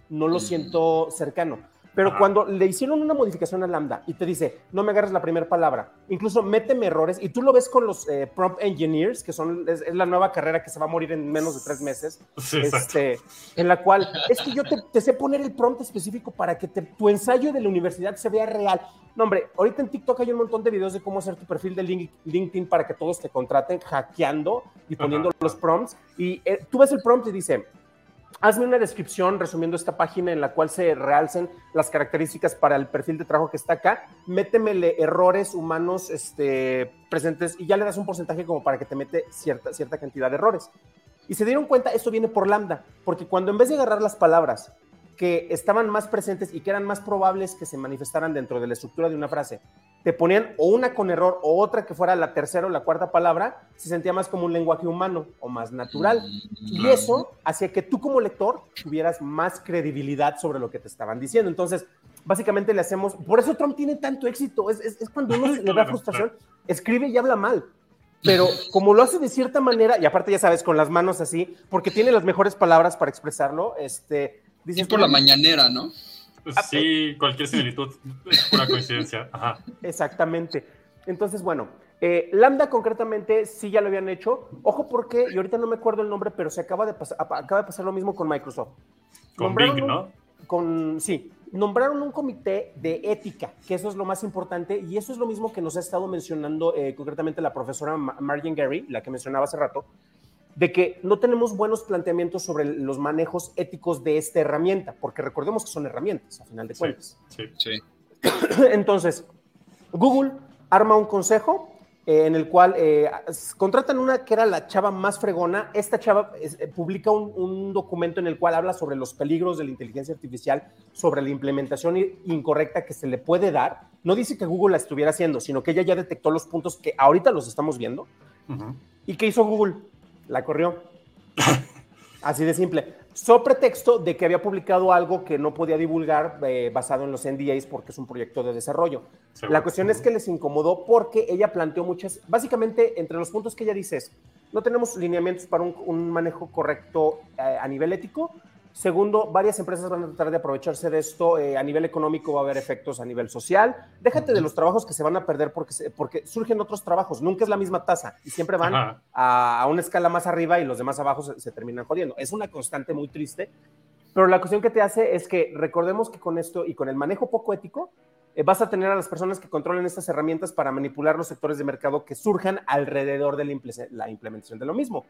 G: no lo siento cercano. Pero
F: Ajá.
G: cuando le hicieron una modificación a Lambda y te dice, no me agarres la primera palabra, incluso méteme errores, y tú lo ves con los eh, prompt engineers, que son, es, es la nueva carrera que se va a morir en menos de tres meses,
F: Sí,
G: este, en la cual es que yo te, te sé poner el prompt específico para que te- tu ensayo de la universidad se vea real. No, hombre, ahorita en TikTok hay un montón de videos de cómo hacer tu perfil de Link- LinkedIn para que todos te contraten hackeando y poniendo
F: Ajá.
G: los prompts. Y eh, tú ves el prompt y dice, hazme una descripción resumiendo esta página en la cual se realcen las características para el perfil de trabajo que está acá, métemele errores humanos este, presentes y ya le das un porcentaje como para que te mete cierta, cierta cantidad de errores. Y se dieron cuenta, esto viene por lambda, porque cuando en vez de agarrar las palabras que estaban más presentes y que eran más probables que se manifestaran dentro de la estructura de una frase, te ponían o una con error o otra que fuera la tercera o la cuarta palabra, se sentía más como un lenguaje humano o más natural. Y eso hacía que tú como lector tuvieras más credibilidad sobre lo que te estaban diciendo. Entonces, básicamente le hacemos, por eso Trump tiene tanto éxito, es, es- es cuando uno le da frustración, escribe y habla mal. Pero como lo hace de cierta manera, y aparte ya sabes, con las manos así, porque tiene las mejores palabras para expresarlo, este, Dices,
H: por la
G: "No,
H: mañanera, ¿no?
F: Pues sí, cualquier similitud es pura coincidencia. Ajá.
G: Exactamente. Entonces, bueno, eh, Lambda concretamente sí ya lo habían hecho. Ojo porque, y ahorita no me acuerdo el nombre, pero se acaba de pasar, acaba de pasar lo mismo con Microsoft.
F: Con
G: Nombraron
F: Bing,
G: un-
F: ¿no?
G: Con, sí, nombraron un comité de ética, que eso es lo más importante, y eso es lo mismo que nos ha estado mencionando eh, concretamente la profesora Ma- Marjan Gary, la que mencionaba hace rato, de que no tenemos buenos planteamientos sobre los manejos éticos de esta herramienta, porque recordemos que son herramientas, a final de cuentas.
F: sí.
H: Sí.
G: Entonces, Google arma un consejo eh, en el cual eh, contratan una que era la chava más fregona. Esta chava es- eh, publica un, un documento en el cual habla sobre los peligros de la inteligencia artificial, sobre la implementación incorrecta que se le puede dar. No dice que Google la estuviera haciendo, sino que ella ya detectó los puntos que ahorita los estamos viendo.
F: Ujú.
G: ¿Y qué hizo Google? La corrió. Así de simple. So pretexto de que había publicado algo que no podía divulgar eh, basado en los NDAs porque es un proyecto de desarrollo. La cuestión es que les incomodó porque ella planteó muchas, básicamente entre los puntos que ella dice es, no tenemos lineamientos para un, un manejo correcto eh, a nivel ético. Segundo, varias empresas van a tratar de aprovecharse de esto. eh, a nivel económico va a haber efectos a nivel social. Déjate de los trabajos que se van a perder porque, se- porque surgen otros trabajos. Nunca es la misma tasa y siempre van a, a una escala más arriba y los demás abajo se, se terminan jodiendo. Es una constante muy triste, pero la cuestión que te hace es que recordemos que con esto y con el manejo poco ético, vas a tener a las personas que controlen estas herramientas para manipular los sectores de mercado que surjan alrededor de la, imple- la implementación de lo mismo.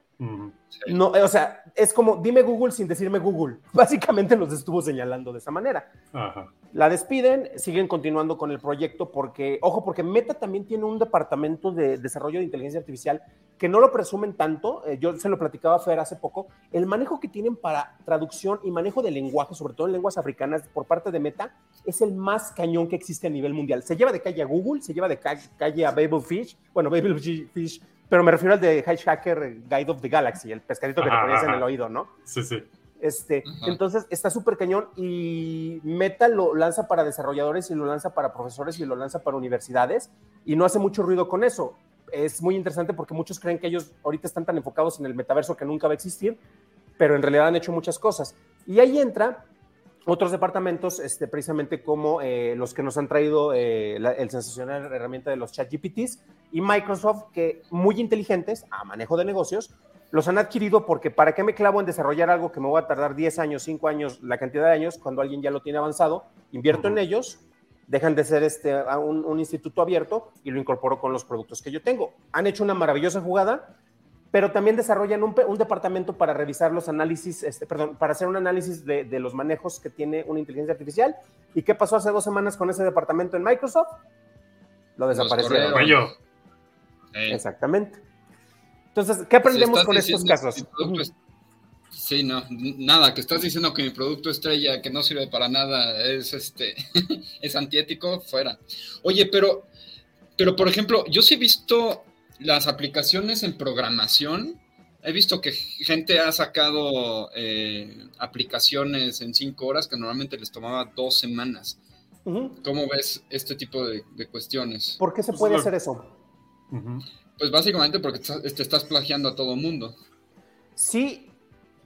G: No, eh, o sea, es como dime Google sin decirme Google. Básicamente nos estuvo señalando de esa manera.
F: Ajá.
G: La despiden, siguen continuando con el proyecto porque, ojo, porque Meta también tiene un departamento de desarrollo de inteligencia artificial que no lo presumen tanto. eh, yo se lo platicaba a Fer hace poco. El manejo que tienen para traducción y manejo de lenguaje, sobre todo en lenguas africanas, por parte de Meta, es el más cañón que existe a nivel mundial. Se lleva de calle a Google, se lleva de ca- calle a Babelfish, bueno, Babelfish, pero me refiero al de Hacker Guide of the Galaxy, el pescadito que te ponías en el oído, ¿no?
F: Sí, sí.
G: Este,
H: Ajá.
G: entonces está súper cañón y Meta lo lanza para desarrolladores y lo lanza para profesores y lo lanza para universidades y no hace mucho ruido con eso. Es muy interesante porque muchos creen que ellos ahorita están tan enfocados en el metaverso que nunca va a existir, pero en realidad han hecho muchas cosas. Y ahí entra otros departamentos, este, precisamente como eh, los que nos han traído eh, la- el sensacional herramienta de los chat GPTs y Microsoft, que muy inteligentes a manejo de negocios, los han adquirido porque para qué me clavo en desarrollar algo que me voy a tardar 10 años, 5 años, la cantidad de años, cuando alguien ya lo tiene avanzado, invierto en ellos, dejan de ser este, un, un instituto abierto y lo incorporo con los productos que yo tengo. Han hecho una maravillosa jugada, pero también desarrollan un, departamento para revisar los análisis, este, perdón, para hacer un análisis de, de los manejos que tiene una inteligencia artificial. ¿Y qué pasó hace dos semanas con ese departamento en Microsoft? Lo desaparecieron.
F: Cuello.
H: Eh,
G: Exactamente. Entonces, ¿qué aprendemos con estos casos?
H: es- Sí, no, nada, que estás diciendo que mi producto estrella, que no sirve para nada, es este, es antiético, fuera. Oye, pero, pero por ejemplo, yo sí he visto las aplicaciones en programación, he visto que gente ha sacado eh, aplicaciones en cinco horas que normalmente les tomaba dos semanas. ¿Cómo ves este tipo de, de cuestiones?
G: ¿Por qué se
F: Pues
G: puede hacer eso?
H: Pues básicamente porque te te estás plagiando a todo mundo.
G: Sí,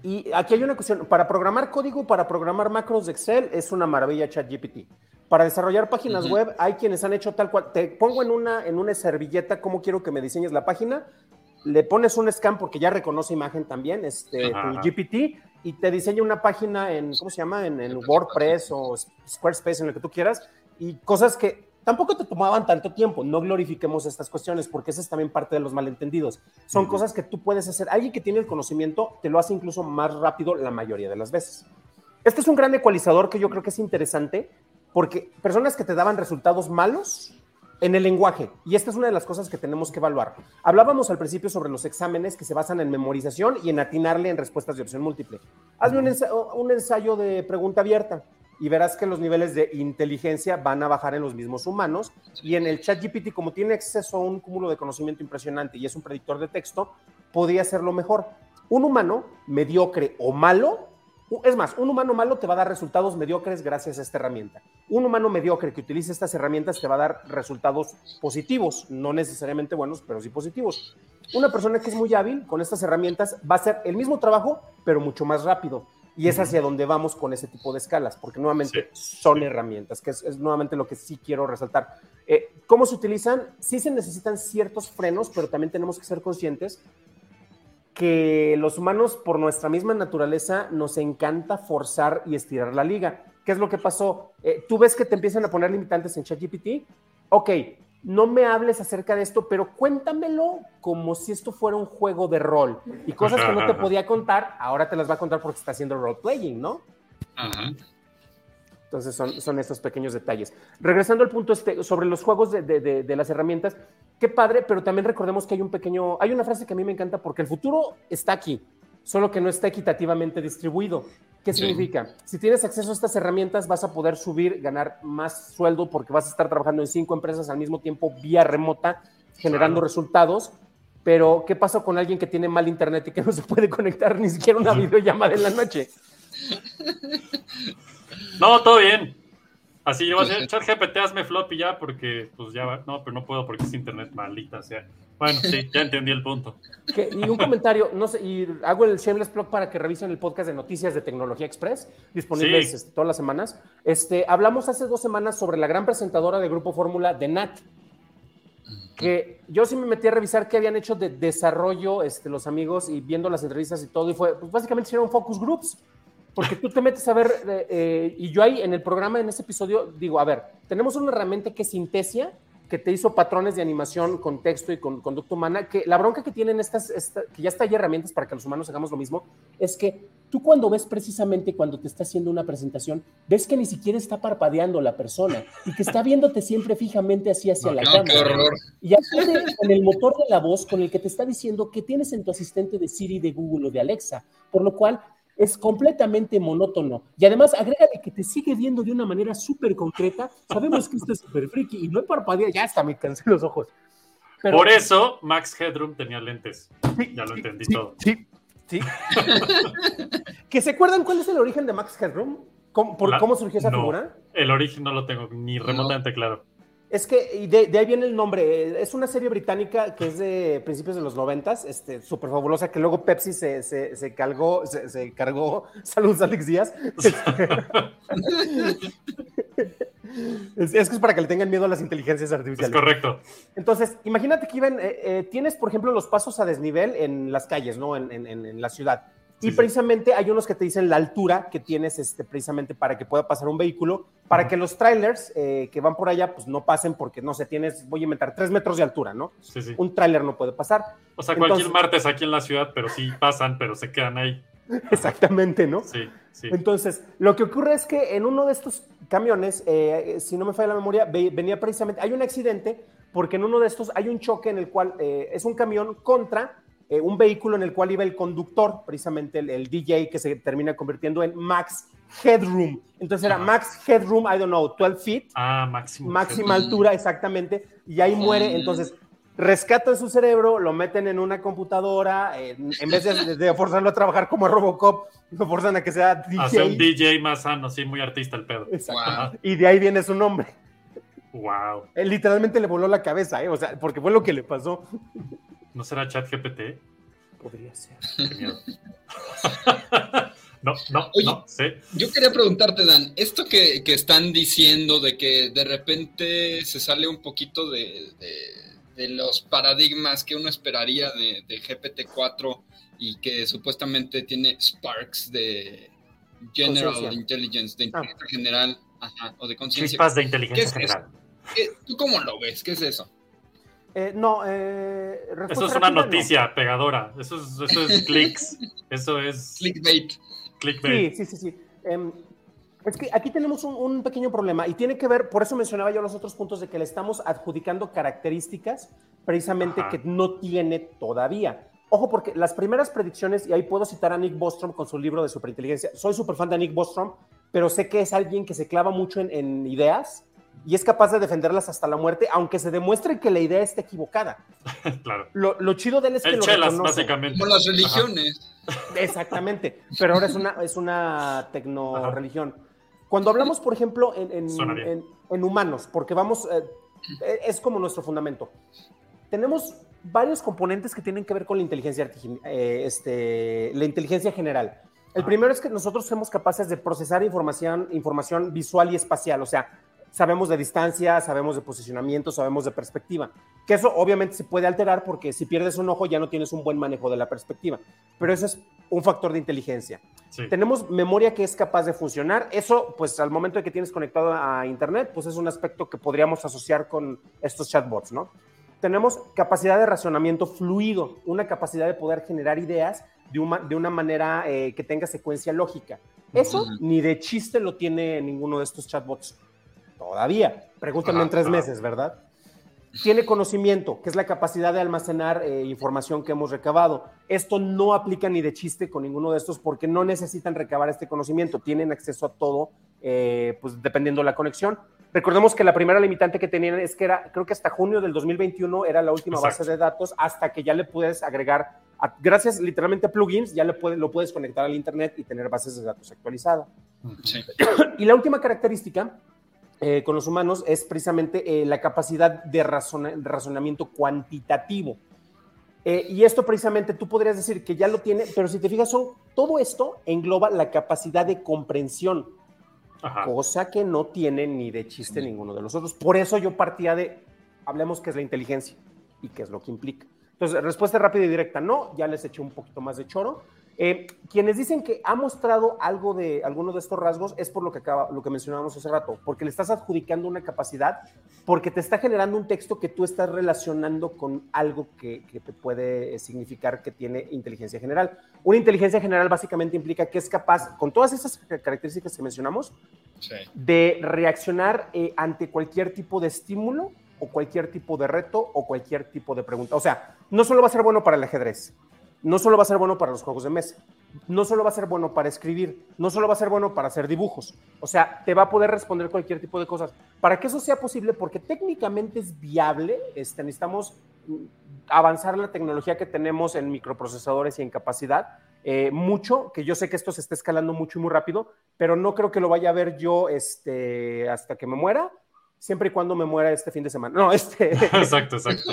G: y aquí hay una cuestión. Para programar código, para programar macros de Excel, es una maravilla ChatGPT. Para desarrollar páginas web, hay quienes han hecho tal cual. Te pongo en una, en una servilleta cómo quiero que me diseñes la página. Le pones un scan porque ya reconoce imagen también, este, tu GPT, y te diseña una página en, ¿cómo se llama? En, en WordPress o Squarespace, en lo que tú quieras, y cosas que tampoco te tomaban tanto tiempo. No glorifiquemos estas cuestiones porque esa es también parte de los malentendidos. Son cosas que tú puedes hacer. Alguien que tiene el conocimiento te lo hace incluso más rápido la mayoría de las veces. Este es un gran ecualizador que yo creo que es interesante porque personas que te daban resultados malos en el lenguaje, y esta es una de las cosas que tenemos que evaluar. Hablábamos al principio sobre los exámenes que se basan en memorización y en atinarle en respuestas de opción múltiple. Hazme un ensayo, un ensayo de pregunta abierta y verás que los niveles de inteligencia van a bajar en los mismos humanos y en el chat GPT, como tiene acceso a un cúmulo de conocimiento impresionante y es un predictor de texto, podría hacerlo mejor. Un humano mediocre o malo, es más, un humano malo te va a dar resultados mediocres gracias a esta herramienta. Un humano mediocre que utilice estas herramientas te va a dar resultados positivos, no necesariamente buenos, pero sí positivos. Una persona que es muy hábil con estas herramientas va a hacer el mismo trabajo, pero mucho más rápido. Y es hacia donde vamos con ese tipo de escalas, porque nuevamente son herramientas, que es, es nuevamente lo que sí quiero resaltar. Eh, ¿Cómo se utilizan? Sí se necesitan ciertos frenos, pero también tenemos que ser conscientes que los humanos, por nuestra misma naturaleza, nos encanta forzar y estirar la liga. ¿Qué es lo que pasó? Eh, Tú ves que te empiezan a poner limitantes en ChatGPT. Ok, no me hables acerca de esto, pero cuéntamelo como si esto fuera un juego de rol. Y cosas que no te podía contar, ahora te las va a contar porque está haciendo role-playing, ¿no?
H: Ajá.
G: Entonces son, son estos pequeños detalles. Regresando al punto este, sobre los juegos de, de- de- de las herramientas, qué padre, pero también recordemos que hay un pequeño, hay una frase que a mí me encanta porque el futuro está aquí, solo que no está equitativamente distribuido. ¿Qué
H: Sí.
G: significa? Si tienes acceso a estas herramientas, vas a poder subir, ganar más sueldo porque vas a estar trabajando en cinco empresas al mismo tiempo vía remota, generando resultados. Pero, ¿qué pasa con alguien que tiene mal internet y que no se puede conectar ni siquiera una videollamada en la noche?
F: No, todo bien. Así yo voy a decir, chat GPT, hazme floppy ya, porque pues ya va. No, pero no puedo porque es internet maldita, o sea. Bueno, sí, ya entendí el punto.
G: Que- y un comentario, no sé, y hago el shameless plug para que revisen el podcast de noticias de Tecnología Express, disponibles
F: Sí.
G: este, todas las semanas. Este, hablamos hace dos semanas sobre la gran presentadora de Grupo Fórmula de Nat, que yo sí me metí a revisar qué habían hecho de desarrollo este, los amigos y viendo las entrevistas y todo, y fue, pues básicamente hicieron focus groups, porque tú te metes a ver, eh, eh, y yo ahí en el programa, en ese episodio, digo, a ver, tenemos una herramienta que es Sintesia, que te hizo patrones de animación con texto y con conducta humana, que la bronca que tienen estas, esta- que ya está hay herramientas para que los humanos hagamos lo mismo, es que tú cuando ves precisamente cuando te está haciendo una presentación, ves que ni siquiera está parpadeando la persona y que está viéndote siempre fijamente así hacia la
H: No,
G: cámara. Y aparte con el motor de la voz con el que te está diciendo que tienes en tu asistente de Siri, de Google o de Alexa, por lo cual es completamente monótono. Y además, agrégale que te sigue viendo de una manera súper concreta. Sabemos que esto es súper friki y no hay parpadea, ya hasta me cansé los ojos. Pero-
F: Por eso Max Headroom tenía lentes.
G: Sí,
F: Ya lo
G: sí,
F: entendí
G: sí,
F: todo.
G: Sí, sí. ¿Que se acuerdan cuál es el origen de Max Headroom? ¿Cómo, por
F: La-
G: cómo surgió esa
F: no,
G: figura?
F: El origen no lo tengo ni remotamente claro.
G: Es que y de, de ahí viene el nombre. Es una serie británica que es de principios de los noventas, este, súper fabulosa, que luego Pepsi se, se, se cargó, se, se cargó. Saludos, Alex Díaz. es, es que es para que le tengan miedo a las inteligencias
F: Es
G: artificiales.
F: correcto.
G: Entonces, imagínate que iban, eh, eh, tienes, por ejemplo, los pasos a desnivel en las calles, ¿no? En- en- en la ciudad.
F: Sí,
G: y
F: sí.
G: precisamente hay unos que te dicen la altura que tienes este, precisamente para que pueda pasar un vehículo, para que los trailers eh, que van por allá, pues no pasen porque, no sé, tienes, voy a inventar, tres metros de altura, ¿no?
F: Sí, sí.
G: Un trailer no puede pasar.
F: O sea, cualquier martes aquí en la ciudad, pero sí pasan, pero se quedan ahí.
G: Exactamente, ¿no?
F: Sí, sí.
G: Entonces, lo que ocurre es que en uno de estos camiones, eh, si no me falla la memoria, ve- venía precisamente, hay un accidente porque en uno de estos hay un choque en el cual eh, es un camión contra eh, un vehículo en el cual iba el conductor, precisamente el, el DJ que se termina convirtiendo en Max Headroom. Entonces era
F: Ajá.
G: Max Headroom, I don't know, 12 feet,
F: Ah, máximo.
G: máxima altura exactamente, y ahí muere. Entonces rescatan su cerebro, lo meten en una computadora, eh, en vez de, de forzarlo a trabajar como Robocop, lo forzan a que sea DJ.
F: Hace un DJ más sano, sí, muy artista el pedo.
G: Exacto.
H: Wow.
G: Y de ahí viene su nombre.
F: Wow.
G: Él literalmente le voló la cabeza, ¿eh? O sea, porque fue lo que le pasó.
F: ¿No será ChatGPT?
G: Podría ser.
F: Qué miedo. no, no,
H: Oye.
F: no, sí.
H: Yo quería preguntarte, Dan, esto que, que están diciendo de que de repente se sale un poquito de, de- de los paradigmas que uno esperaría de, de GPT-4 y que supuestamente tiene sparks de General
G: Conciencia.
H: Intelligence, de
G: Ah.
H: inteligencia general, ajá, o de conciencia.
F: Chispas de
H: ¿Qué
F: inteligencia general.
H: ¿Qué- ¿Tú cómo lo ves? ¿Qué es eso?
G: Eh, no, eh,
F: Eso es una
G: rápida, no.
F: noticia pegadora. Eso es, eso es clics. Eso es
H: Clickbait.
F: clickbait.
G: Sí, sí, sí, sí. Em, es que aquí tenemos un, un pequeño problema y tiene que ver, por eso mencionaba yo los otros puntos de que le estamos adjudicando características precisamente
F: Ajá.
G: que no tiene todavía. Ojo, porque las primeras predicciones, y ahí puedo citar a Nick Bostrom con su libro de superinteligencia. Soy súper fan de Nick Bostrom, pero sé que es alguien que se clava mucho en, en ideas y es capaz de defenderlas hasta la muerte, aunque se demuestre que la idea esté equivocada.
F: claro.
G: Lo, lo chido de él es que
F: El
G: lo
F: chelas, básicamente.
H: Como las religiones.
G: Exactamente, pero ahora es una, es una tecno-religión. Cuando hablamos, por ejemplo, en, en- en- en humanos, porque vamos, eh, eh, es como nuestro fundamento, tenemos varios componentes que tienen que ver con la inteligencia, eh, este, la inteligencia general. El primero es que nosotros somos capaces de procesar información, información visual y espacial, o sea, sabemos de distancia, sabemos de posicionamiento, sabemos de perspectiva. Que eso obviamente se puede alterar porque si pierdes un ojo ya no tienes un buen manejo de la perspectiva. Pero eso es un factor de inteligencia.
F: Sí.
G: Tenemos memoria que es capaz de funcionar. Eso, pues al momento de que tienes conectado a Internet, pues es un aspecto que podríamos asociar con estos chatbots, ¿no? Tenemos capacidad de razonamiento fluido, una capacidad de poder generar ideas de una, de una manera eh, que tenga secuencia lógica. Eso
H: Ujú.
G: ni de chiste lo tiene ninguno de estos chatbots. Todavía. Pregúntame en tres
F: ajá.
G: meses, ¿verdad? Tiene conocimiento, que es la capacidad de almacenar eh, información que hemos recabado. Esto no aplica ni de chiste con ninguno de estos porque no necesitan recabar este conocimiento, tienen acceso a todo, eh, pues dependiendo de la conexión. Recordemos que la primera limitante que tenían es que era, creo que hasta junio del 2021 era la última
F: Exacto.
G: base de datos, hasta que ya le puedes agregar, a- gracias literalmente a plugins, ya le puede- lo puedes conectar al Internet y tener bases de datos actualizadas.
H: Sí.
G: Y la última característica eh, con los humanos es precisamente eh, la capacidad de razona- razonamiento cuantitativo. Eh, y esto precisamente tú podrías decir que ya lo tiene, pero si te fijas, son, todo esto engloba la capacidad de comprensión,
F: Ajá.
G: cosa que no tiene ni de chiste ninguno de los otros. Por eso yo partía de, hablemos qué es la inteligencia y qué es lo que implica. Entonces, respuesta rápida y directa, no, ya les eché un poquito más de choro. Eh, quienes dicen que ha mostrado algo de alguno de estos rasgos es por lo que acaba, lo que mencionábamos hace rato, porque le estás adjudicando una capacidad, porque te está generando un texto que tú estás relacionando con algo que, que te puede eh, significar que tiene inteligencia general. Una inteligencia general básicamente implica que es capaz, con todas esas características que mencionamos,
H: Sí.
G: de reaccionar eh, ante cualquier tipo de estímulo o cualquier tipo de reto o cualquier tipo de pregunta. O sea, no solo va a ser bueno para el ajedrez, no solo va a ser bueno para los juegos de mesa, no solo va a ser bueno para escribir, no solo va a ser bueno para hacer dibujos. O sea, te va a poder responder cualquier tipo de cosas. Para que eso sea posible, porque técnicamente es viable, este, necesitamos mm, avanzar la tecnología que tenemos en microprocesadores y en capacidad, eh, mucho, que yo sé que esto se está escalando mucho y muy rápido, pero no creo que lo vaya a ver yo este, hasta que me muera, siempre y cuando me muera este fin de semana. No, este,
F: Exacto, exacto.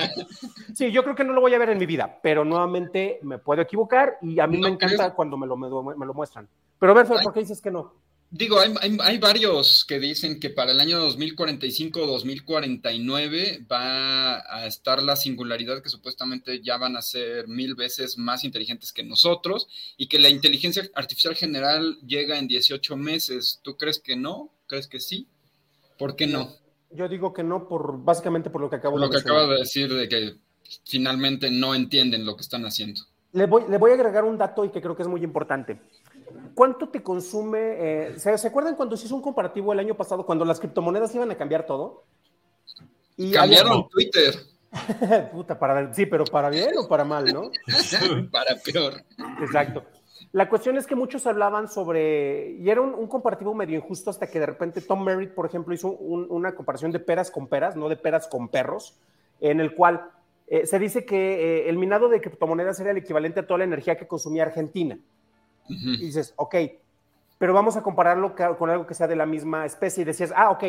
G: sí, yo creo que no lo voy a ver en mi vida, pero nuevamente me puedo equivocar y a mí
H: No
G: me encanta
H: creo.
G: cuando me lo, me lo- me lo muestran. Pero a ver, Fer, ¿por qué dices que no?
H: Digo, hay, hay- hay varios que dicen que para el año 2045 o 2049 va a estar la singularidad que supuestamente ya van a ser mil veces más inteligentes que nosotros y que la inteligencia artificial general llega en 18 meses. ¿Tú crees que no? ¿Crees que sí? ¿Por qué no?
G: Yo digo que no, por básicamente por lo que acabo
H: lo
G: de
H: que
G: mencionar.
H: acabas de decir de que finalmente no entienden lo que están haciendo.
G: Le voy, le voy a agregar un dato y que creo que es muy importante. ¿Cuánto te consume? eh, ¿se, se acuerdan cuando se hizo un comparativo el año pasado, cuando las criptomonedas iban a cambiar todo? Y
H: Cambiaron
G: había-
H: Twitter
G: Puta, para, sí, pero para bien o para mal, ¿no?
H: para peor.
G: Exacto. La cuestión es que muchos hablaban sobre, y era un, un comparativo medio injusto hasta que de repente Tom Merritt, por ejemplo, hizo un- una comparación de peras con peras, no de peras con perros, en el cual eh, se dice que eh, el minado de criptomonedas era el equivalente a toda la energía que consumía Argentina. Y
H: Ujú.
G: dices, ok, pero vamos a compararlo con algo que sea de la misma especie. Y decías, ah, ok,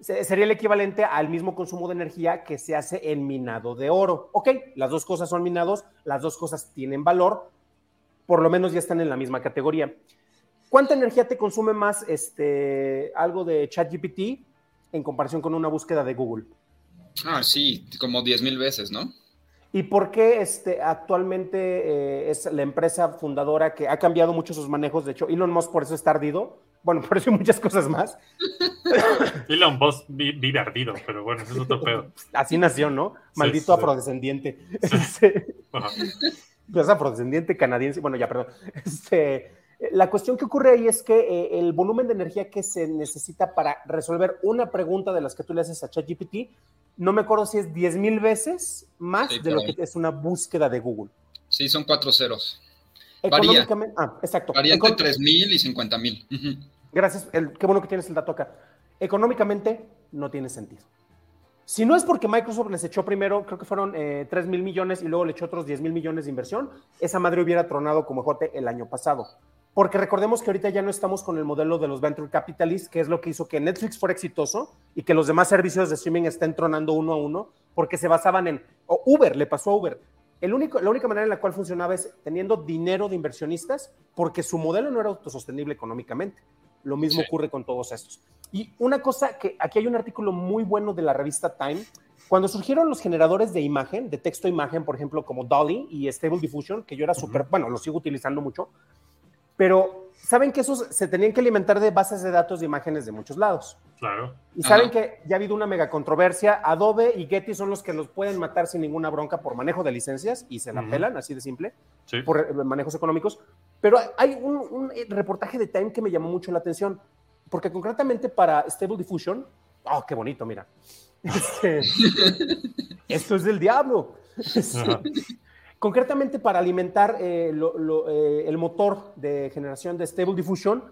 G: se- sería el equivalente al mismo consumo de energía que se hace en minado de oro. Ok, las dos cosas son minados, las dos cosas tienen valor, por lo menos ya están en la misma categoría. ¿Cuánta energía te consume más este, algo de ChatGPT en comparación con una búsqueda de Google?
H: Ah, sí, como 10 mil veces, ¿no?
G: ¿Y por qué este, actualmente eh, es la empresa fundadora que ha cambiado mucho sus manejos? De hecho, Elon Musk por eso está ardido. Bueno, por eso y muchas cosas más.
F: Elon Musk vi- vive ardido, pero bueno, eso es otro pedo.
G: Así nació, ¿no? Maldito
F: sí.
G: afrodescendiente.
F: Ajá.
G: Es afrodescendiente canadiense. Bueno, ya, perdón. Este, la cuestión que ocurre ahí es que eh, el volumen de energía que se necesita para resolver una pregunta de las que tú le haces a ChatGPT, no me acuerdo si es 10 mil veces más
H: Sí,
G: de lo
H: ahí.
G: que es una búsqueda de Google.
H: Sí, son cuatro ceros. Varía.
G: Económicamente, ah, exacto.
H: Varía entre
G: Econ-
H: 3 mil y 50 mil.
G: Gracias, el- qué bueno que tienes el dato acá. Económicamente no tiene sentido. Si no es porque Microsoft les echó primero, creo que fueron eh, 3 mil millones y luego le echó otros 10 mil millones de inversión, esa madre hubiera tronado como jote el año pasado. Porque recordemos que ahorita ya no estamos con el modelo de los venture capitalists, que es lo que hizo que Netflix fuera exitoso y que los demás servicios de streaming estén tronando uno a uno, porque se basaban en o Uber, le pasó a Uber. El único, la única manera en la cual funcionaba es teniendo dinero de inversionistas, porque su modelo no era autosostenible económicamente. Lo mismo
H: Sí.
G: ocurre con todos estos. Y una cosa que aquí hay un artículo muy bueno de la revista Time. Cuando surgieron los generadores de imagen, de texto a imagen, por ejemplo, como Dolly y Stable Diffusion, que yo era súper, bueno, lo sigo utilizando mucho, pero saben que esos se tenían que alimentar de bases de datos de imágenes de muchos lados.
F: Claro.
G: Y saben
H: Ajá.
G: que ya ha habido una mega controversia. Adobe y Getty son los que los pueden matar sin ninguna bronca por manejo de licencias y se la
F: Ujú.
G: pelan, así de simple
F: Sí.
G: por eh, manejos económicos. Pero hay un, un, reportaje de Time que me llamó mucho la atención, porque concretamente para Stable Diffusion, oh, qué bonito, mira. Este, esto es del diablo.
F: Ajá.
G: Concretamente para alimentar eh, lo- lo, eh, el motor de generación de Stable Diffusion,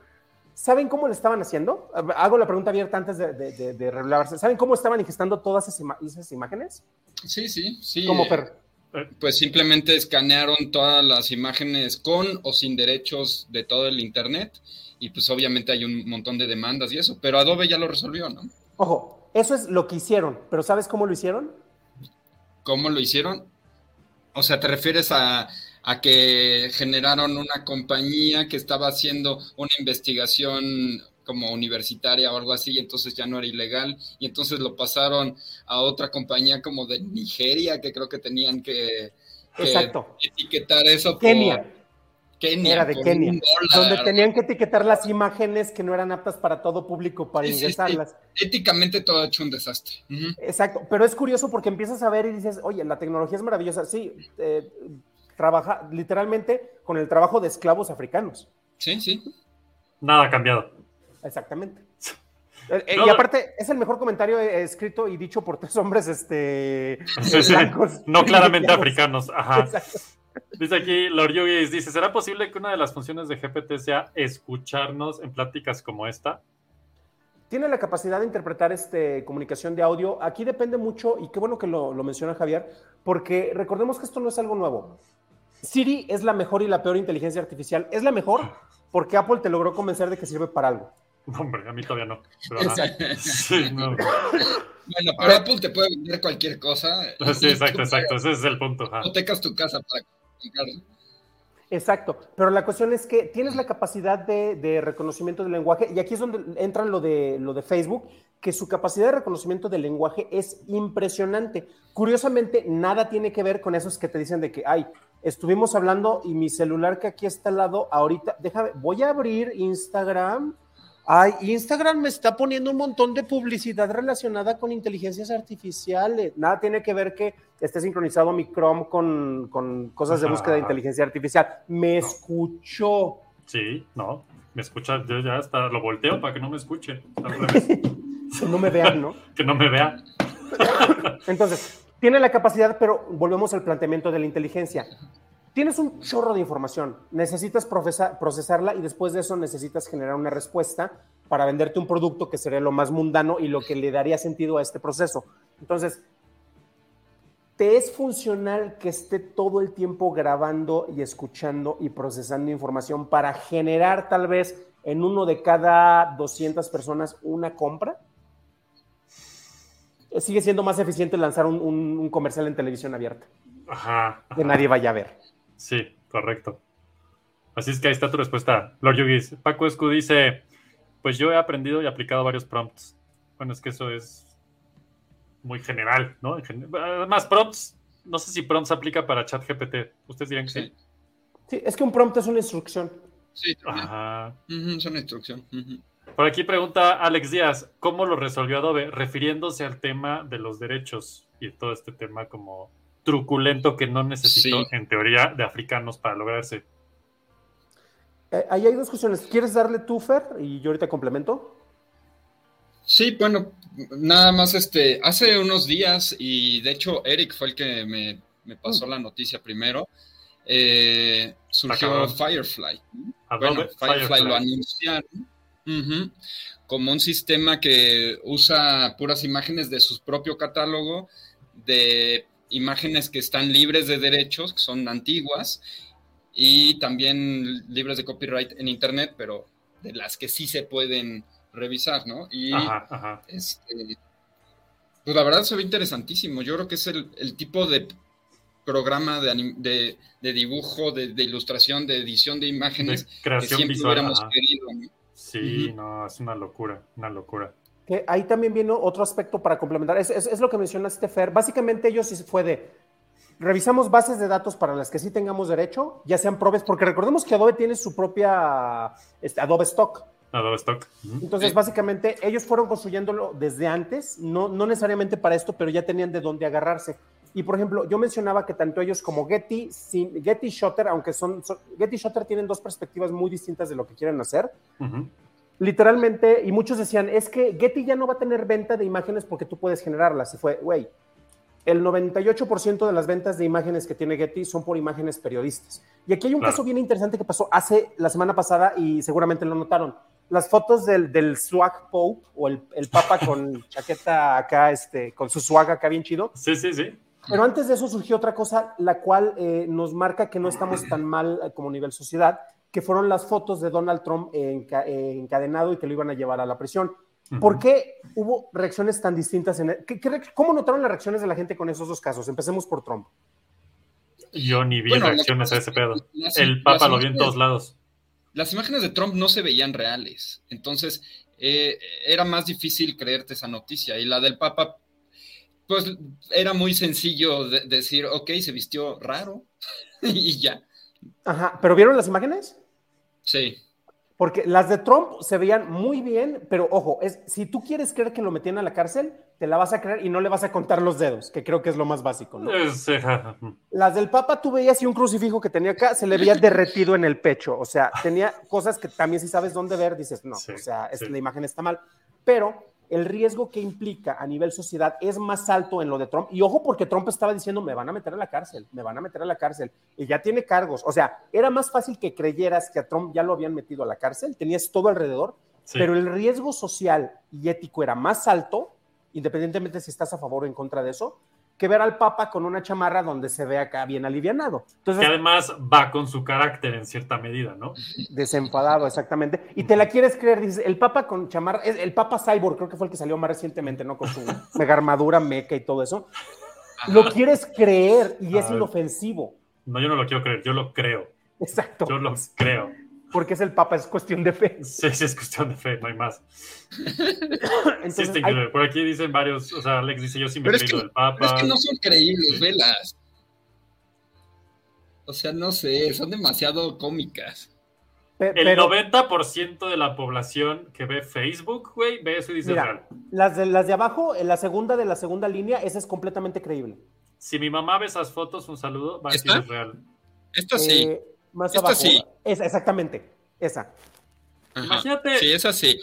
G: ¿saben cómo lo estaban haciendo? Hago la pregunta abierta antes de, de, de- de revelarse. ¿Saben cómo estaban ingestando todas esas, ima- esas imágenes?
H: Sí, sí, sí.
G: Per-
H: Pues simplemente escanearon todas las imágenes con o sin derechos de todo el Internet y pues obviamente hay un montón de demandas y eso, pero Adobe ya lo resolvió, ¿no?
G: Ojo, eso es lo que hicieron, pero ¿sabes cómo lo hicieron?
H: ¿Cómo lo hicieron? O sea, ¿te refieres a, a que generaron una compañía que estaba haciendo una investigación como universitaria o algo así, y entonces ya no era ilegal, y entonces lo pasaron a otra compañía como de Nigeria, que creo que tenían que, que
G: Exacto.
H: etiquetar eso
G: Kenia.
H: Kenia,
G: Era de Kenia,
H: dólar.
G: donde tenían que etiquetar las imágenes que no eran aptas para todo público para
H: Sí, sí, sí.
G: ingresarlas.
H: Éticamente todo ha hecho un desastre.
G: Exacto, pero es curioso porque empiezas a ver y dices, oye, la tecnología es maravillosa. Sí, eh, trabaja literalmente con el trabajo de esclavos africanos.
H: Sí, sí.
F: Nada ha cambiado.
G: Exactamente. Eh, eh,
F: No,
G: y aparte, es el mejor comentario escrito y dicho por tres hombres este,
F: Sí, sí.
G: blancos.
F: No claramente africanos. Ajá.
G: Exacto.
F: Dice aquí Lord Yugis, dice, ¿será posible que una de las funciones de GPT sea escucharnos en pláticas como esta?
G: Tiene la capacidad de interpretar este, comunicación de audio. Aquí depende mucho, y qué bueno que lo, lo menciona Javier, porque recordemos que esto no es algo nuevo. Siri es la mejor y la peor inteligencia artificial. Es la mejor porque Apple te logró convencer de que sirve para algo.
F: No, hombre, a mí todavía no. Sí, no.
H: Bueno, pero Apple te puede vender cualquier cosa.
F: Sí, exacto, exacto. Ese es el punto.
H: Hipotecas tu casa para.
G: Exacto, pero la cuestión es que tienes la capacidad de, reconocimiento del lenguaje, y aquí es donde entra lo de, lo de Facebook, que su capacidad de reconocimiento del lenguaje es impresionante. Curiosamente, nada tiene que ver con esos que te dicen de que, ay, estuvimos hablando y mi celular que aquí está al lado, ahorita, déjame, voy a abrir Instagram. Ay, Instagram me está poniendo un montón de publicidad relacionada con inteligencias artificiales. Nada tiene que ver que esté sincronizado mi Chrome con, con cosas de búsqueda de inteligencia artificial. Me escuchó.
F: Sí, no. Me escucha, yo ya hasta lo volteo para que no me escuche.
G: Que no me vean, ¿no?
F: que no me vea.
G: Entonces, tiene la capacidad, pero volvemos al planteamiento de la inteligencia. Tienes un chorro de información, necesitas procesa- procesarla y después de eso necesitas generar una respuesta para venderte un producto que sería lo más mundano y lo que le daría sentido a este proceso. Entonces, ¿te es funcional que esté todo el tiempo grabando y escuchando y procesando información para generar tal vez en uno de cada 200 personas una compra? Sigue siendo más eficiente lanzar un, un- un comercial en televisión abierta
F: Ajá.
G: que nadie vaya a ver.
F: Sí, correcto. Así es que ahí está tu respuesta, Lord Yugis. Paco Escu dice, pues yo he aprendido y aplicado varios prompts. Bueno, es que eso es muy general, ¿no? En gen- Además, prompts, no sé si prompts aplica para ChatGPT. ¿Ustedes dirían que sí?
H: Sí,
G: Sí, es que un prompt es una instrucción.
H: sí, también.
F: Ajá.
H: Es una instrucción.
F: Por aquí pregunta Alex Díaz, ¿cómo lo resolvió Adobe? Refiriéndose al tema de los derechos y todo este tema como truculento que no necesitó,
H: Sí.
F: en teoría, de africanos para lograrse.
G: Eh, ahí hay dos cuestiones. ¿Quieres darle tú, Fer? Y yo ahorita complemento.
H: Sí, bueno, nada más este, hace unos días, y de hecho Eric fue el que me, me pasó la noticia primero, eh, surgió. Firefly. Bueno, Firefly,
F: Firefly.
H: lo anunciaron como un sistema que usa puras imágenes de su propio catálogo, de imágenes que están libres de derechos, que son antiguas, y también libres de copyright en Internet, pero de las que sí se pueden revisar, ¿no? Y
F: Ajá, ajá.
H: este, pues la verdad se ve interesantísimo. Yo creo que es el, el tipo de programa de, anim- de, de dibujo, de, de ilustración, de edición de imágenes
F: De
H: que
F: creación
H: siempre
F: visual.
H: hubiéramos
F: ajá.
H: querido. ¿no?
F: Sí, no, es una locura, una locura.
G: Que ahí también viene otro aspecto para complementar. Es, es- es lo que mencionaste, Fer. Básicamente ellos sí fue de, revisamos bases de datos para las que sí tengamos derecho, ya sean probes, porque recordemos que Adobe tiene su propia este, Adobe Stock.
F: Adobe Stock.
G: Entonces,
H: Sí.
G: básicamente, ellos fueron construyéndolo desde antes, no, no necesariamente para esto, pero ya tenían de dónde agarrarse. Y, por ejemplo, yo mencionaba que tanto ellos como Getty, sin, Getty y Shutter, aunque son, son- Getty y Shutter tienen dos perspectivas muy distintas de lo que quieren hacer.
F: Ujú.
G: Literalmente, y muchos decían, es que Getty ya no va a tener venta de imágenes porque tú puedes generarlas. Y fue, güey, el 98% de las ventas de imágenes que tiene Getty son por imágenes periodistas. Y aquí hay un
F: Claro.
G: caso bien interesante que pasó hace la semana pasada y seguramente lo notaron. Las fotos del, del swag Pope o el, el papa con chaqueta acá, este, con su swag acá bien chido.
F: Sí, sí, sí.
G: Pero antes de eso surgió otra cosa, la cual eh, nos marca que no estamos tan mal como nivel sociedad, que fueron las fotos de Donald Trump enca- encadenado y que lo iban a llevar a la prisión. ¿Por qué hubo reacciones tan distintas? En el- ¿Qué- qué ¿Cómo notaron las reacciones de la gente con esos dos casos? Empecemos por Trump.
F: Yo ni vi
H: Bueno,
F: reacciones a ese pedo.
H: las-
F: El Papa lo vio en todos lados.
H: Las imágenes de Trump no se veían reales, entonces eh, era más difícil creerte esa noticia. Y la del Papa, pues era muy sencillo de- decir, ok, se vistió raro y ya.
G: Ajá, ¿pero vieron las imágenes?
H: Sí.
G: Porque las de Trump se veían muy bien, pero ojo, es, si tú quieres creer que lo metían a la cárcel, te la vas a creer y no le vas a contar los dedos, que creo que es lo más básico, ¿no?
F: Es, eh, ja.
G: Las del Papa, tú veías y un crucifijo que tenía acá se le veía derretido en el pecho. O sea, tenía cosas que también si sabes dónde ver, dices, no,
F: Sí,
G: o sea, es-
F: sí.
G: la imagen está mal. Pero el riesgo que implica a nivel sociedad es más alto en lo de Trump. Y ojo, porque Trump estaba diciendo, me van a meter a la cárcel, me van a meter a la cárcel. Y ya tiene cargos. O sea, era más fácil que creyeras que a Trump ya lo habían metido a la cárcel, tenías todo alrededor,
F: Sí.
G: pero el riesgo social y ético era más alto, independientemente si estás a favor o en contra de eso, que ver al Papa con una chamarra donde se ve acá bien alivianado. Entonces,
F: Que además va con su carácter en cierta medida, ¿no?
G: desenfadado, exactamente. Y te la quieres creer, dices, el Papa con chamarra, es el Papa Cyborg, creo que fue el que salió más recientemente, ¿no? Con su mega armadura meca y todo eso. Lo quieres creer y es inofensivo.
F: No, yo no lo quiero creer, yo lo creo.
G: Exacto.
F: Yo lo creo.
G: Porque es el Papa, es cuestión de fe.
F: Sí, sí, es cuestión de fe, no hay más.
G: Entonces, hay-
F: increíble. Por aquí dicen varios, o sea, Alex dice, yo sí me
H: que-
F: del Papa.
H: Pero es que no son creíbles, velas. O sea, no sé, son demasiado cómicas.
G: pe-
F: El
G: pero
F: 90% de la población que ve Facebook, güey, ve eso y dice
G: Mira.
F: real.
G: las de, las de abajo, en la segunda de la segunda línea, esa es completamente creíble.
F: Si mi mamá ve esas fotos, un saludo, va a decir real.
H: Esta sí.
G: Eh, más
H: Esta
G: abajo.
H: sí.
G: Esa, exactamente. Esa.
H: Ajá.
F: Imagínate,
H: Sí, esa sí.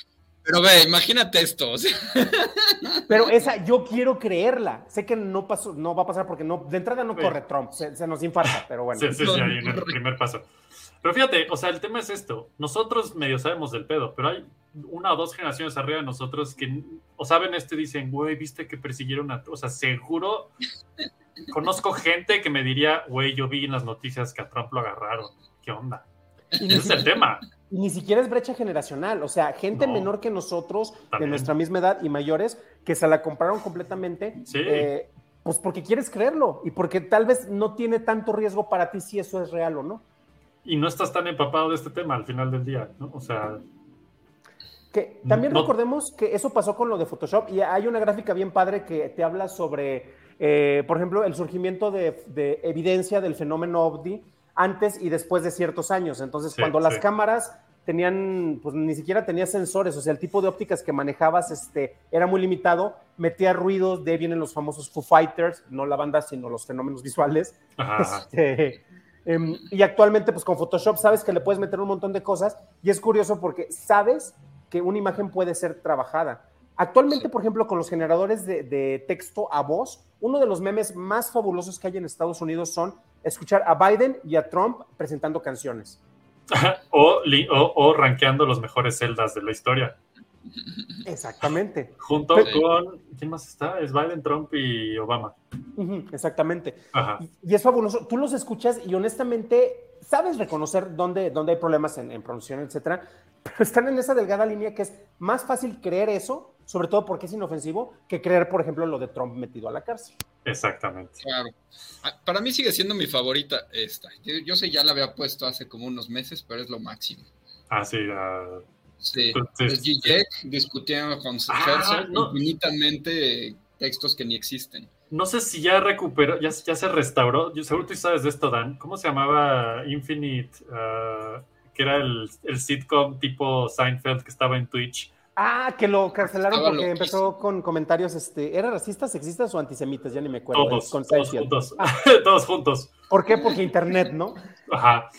H: Pero ve, imagínate esto. o sea,
G: Pero esa yo quiero creerla. Sé que no pasó, no va a pasar porque no, de entrada no
F: Sí.
G: corre Trump, se, se nos infarta, pero bueno.
F: Sí, sí, sí, ahí en el primer paso. Pero fíjate, o sea, el tema es esto. Nosotros medio sabemos del pedo, pero hay una o dos generaciones arriba de nosotros que o saben esto y dicen, güey, viste que persiguieron a... O sea, seguro conozco gente que me diría, güey, yo vi en las noticias que a Trump lo agarraron. ¿Qué onda? Ese es el tema.
G: y ni siquiera es brecha generacional, o sea, gente
F: No.
G: menor que nosotros, de nuestra misma edad y mayores, que se la compraron completamente,
F: Sí.
G: eh, pues porque quieres creerlo y porque tal vez no tiene tanto riesgo para ti si eso es real o no.
F: Y no estás tan empapado de este tema al final del día, ¿no? O sea,
G: Que también
F: No-
G: recordemos que eso pasó con lo de Photoshop y hay una gráfica bien padre que te habla sobre, eh, por ejemplo, el surgimiento de, de evidencia del fenómeno OVNI antes y después de ciertos años. Entonces,
F: Sí,
G: cuando las
F: sí.
G: cámaras tenían, pues ni siquiera tenía sensores, o sea, el tipo de ópticas que manejabas este, era muy limitado, metía ruidos, de ahí vienen los famosos Foo Fighters, no la banda, sino los fenómenos visuales. Este, em, y actualmente, pues con Photoshop sabes que le puedes meter un montón de cosas y es curioso porque sabes que una imagen puede ser trabajada. Actualmente, por ejemplo, con los generadores de, de texto a voz, uno de los memes más fabulosos que hay en Estados Unidos son escuchar a Biden y a Trump presentando canciones.
F: o, o, o rankeando los mejores celdas de la historia.
G: Exactamente.
F: Junto
H: Pero-
F: con. ¿Quién más está? Es Biden, Trump y Obama.
G: Exactamente.
F: Ajá.
G: Y, es fabuloso. Tú los escuchas y honestamente sabes reconocer dónde, dónde hay problemas en, en pronunciación, etcétera, pero están en esa delgada línea que es más fácil creer eso, sobre todo porque es inofensivo, que creer, por ejemplo, lo de Trump metido a la cárcel.
F: Exactamente.
H: claro. Ah, Para mí sigue siendo mi favorita esta. Yo, yo sé, ya la había puesto hace como unos meses, pero es lo máximo.
F: Ah, sí. ah,
H: Sí,
F: Entonces-
H: es Zizek discutiendo con
F: Ah, no.
H: infinitamente textos que ni existen.
F: no sé si ya recuperó, ya, ya se restauró. Yo, seguro tú sabes de esto, Dan. ¿Cómo se llamaba Infinite? ah, que era el, el sitcom tipo Seinfeld que estaba en Twitch.
G: Ah, que lo cancelaron
H: Estaba
G: porque
H: loquísimo.
G: empezó con comentarios, este, ¿era racistas, sexistas o antisemitas? Ya ni me acuerdo.
F: Todos,
G: con
F: todos juntos. todos juntos.
G: ¿Por qué? Porque internet, ¿no?
F: Ajá.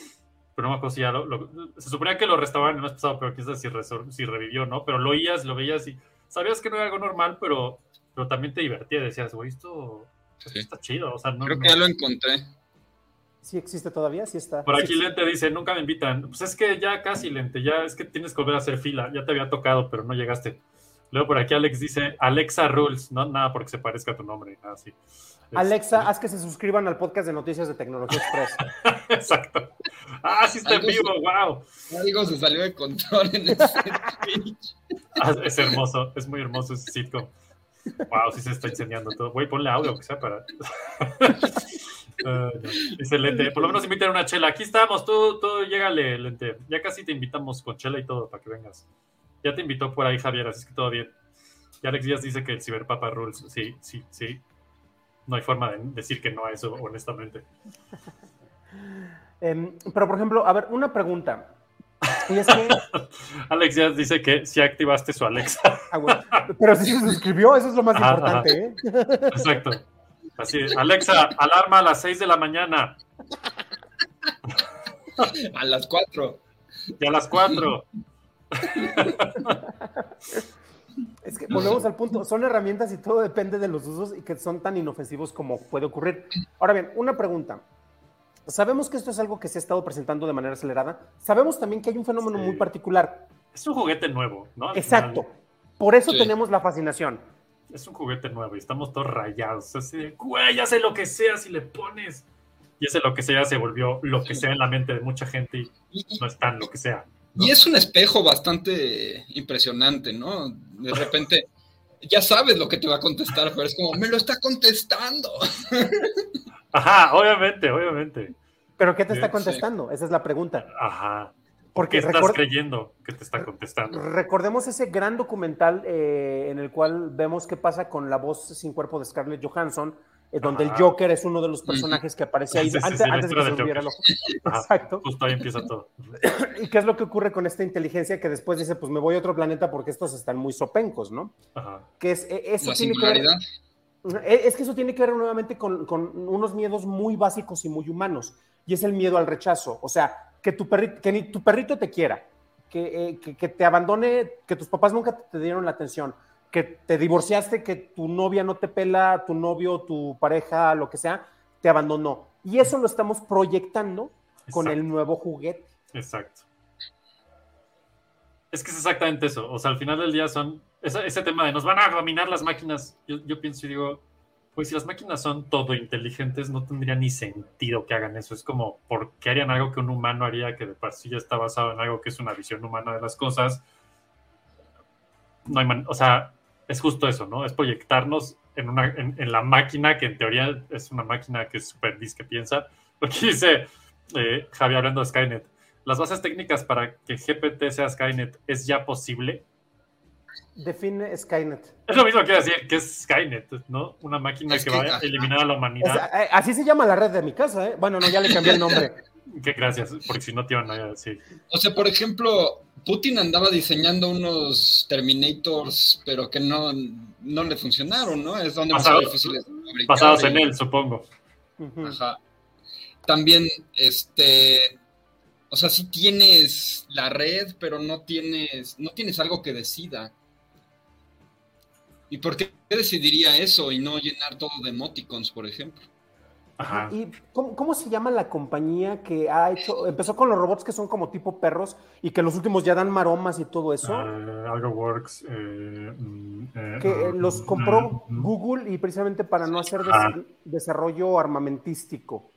F: Pero no me acuerdo si ya lo, lo- Se suponía que lo restauraron el mes pasado, pero quién sabe si, si revivió, ¿no? Pero lo oías, lo veías y sabías que no era algo normal, pero, pero también te divertía. Decías, güey, esto, esto
H: Sí.
F: está chido. O sea, no,
H: Creo
F: no-
H: que ya lo encontré.
G: Sí existe todavía, sí está.
F: Por aquí. Lente dice, nunca me invitan. Pues es que ya casi, Lente, ya es que tienes que volver a hacer fila. Ya te había tocado, pero no llegaste. Luego por aquí Alex dice Alexa Rules, no nada porque se parezca a tu nombre, nada así.
G: Alexa, haz que se suscriban al podcast de noticias de Tecnología Express.
F: Exacto. Ah, sí está en vivo, wow.
H: Algo se salió de control en ese Twitch.
F: Ah, es hermoso, es muy hermoso ese sitcom. Wow, sí se está enseñando todo. Güey, ponle audio, aunque sea para. Ah, no. Dice Lente, por lo menos inviten a una chela. Aquí estamos, tú, tú llégale, Lente. Ya casi te invitamos con chela y todo para que vengas. Ya te invitó por ahí Javier, así que todo bien. Y Alex Díaz dice que el Ciberpapa Rules. Sí, sí, sí. No hay forma de decir que no a eso, honestamente.
G: Em, pero, por ejemplo, a ver, una pregunta. Y es que,
F: Alex Díaz dice que si activaste su Alexa.
G: ah, bueno, pero si se suscribió, eso es lo más
F: Ajá,
G: importante, ¿eh?
F: Exacto. Así, Alexa, alarma a las 6 de la mañana
H: A las 4.
F: y a las 4.
G: Es que volvemos al punto, son herramientas y todo depende de los usos y que son tan inofensivos como puede ocurrir. Ahora bien, una pregunta. Sabemos que esto es algo que se ha estado presentando de manera acelerada. Sabemos también que hay un fenómeno
F: Sí.
G: muy particular.
F: Es un juguete nuevo, ¿no? Al
G: Exacto.
F: final,
G: Por eso
H: Sí.
G: tenemos la fascinación.
F: es un juguete nuevo y estamos todos rayados. Así de, güey, hace lo que sea si le pones. Y ese lo que sea se volvió lo que sea en la mente de mucha gente y- no es tan lo que sea.
H: Y es un espejo bastante impresionante, ¿no? De repente ya sabes lo que te va a contestar, pero es como, me lo está contestando.
F: Ajá, obviamente, obviamente.
G: ¿Pero qué te está
F: Sí.
G: contestando? Esa es la pregunta.
F: Ajá. ¿Por
G: Porque
F: qué estás creyendo que te está contestando?
G: recordemos ese gran documental eh, en el cual vemos qué pasa con la voz sin cuerpo de Scarlett Johansson, eh, donde el
F: Ajá.
G: Joker es uno de los personajes que aparece ahí
F: Sí, sí,
G: antes,
F: sí,
G: antes de que se volviera loco.
F: Ajá,
G: Exacto.
F: Justo ahí empieza todo.
G: ¿Y qué es lo que ocurre con esta inteligencia que después dice, pues me voy a otro planeta porque estos están muy sopencos, ¿no?
F: Ajá.
G: Que es, eh, eso
H: La
G: tiene que ver, eh, es que eso tiene que ver nuevamente con, con unos miedos muy básicos y muy humanos, y es el miedo al rechazo. O sea, que tu, perri- que ni tu perrito te quiera, que, eh, que, que te abandone, que tus papás nunca te dieron la atención, que te divorciaste, que tu novia no te pela, tu novio, tu pareja, lo que sea, te abandonó. Y eso lo estamos proyectando con el nuevo juguete.
F: Exacto. Es que es exactamente eso. O sea, al final del día son ese, ese tema de nos van a dominar las máquinas. Yo, yo pienso y digo, pues si las máquinas son todo inteligentes, no tendría ni sentido que hagan eso. Es como, ¿por qué harían algo que un humano haría que de por sí ya está basado en algo que es una visión humana de las cosas? No hay man- o sea, es justo eso, ¿no? Es proyectarnos en, una, en, en la máquina que en teoría es una máquina que es súper dis que piensa. Porque dice eh, Javier hablando de Skynet. Las bases técnicas para que GPT sea Skynet es ya posible.
G: Define Skynet.
F: Es lo mismo que decir que es Skynet, ¿no? Una máquina
H: Es
F: que
H: que,
F: va a eliminar a la humanidad.
G: eh, así se llama la red de mi casa, ¿eh? Bueno, no, ya le cambié el nombre.
F: Que gracias, porque si no te iban a decir.
H: O sea, por ejemplo, Putin andaba diseñando unos Terminators, pero que no, no le funcionaron, ¿no? Es donde más
F: Basado-
H: difíciles de fabricar
F: Basados
H: y-
F: en él, supongo.
H: Ajá. También, este, o sea, sí tienes la red, pero no tienes, no tienes algo que decida. ¿Y por qué decidiría eso y no llenar todo de emoticons, por ejemplo?
F: Ajá.
G: ¿Y cómo, cómo se llama la compañía que ha hecho, empezó con los robots que son como tipo perros y que los últimos ya dan maromas y todo eso?
F: Eh, algo works. eh, mm, eh,
G: que
F: mm,
G: los
F: mm,
G: compró
F: mm.
G: Google y precisamente para no hacer des-
F: Ah.
G: desarrollo armamentístico.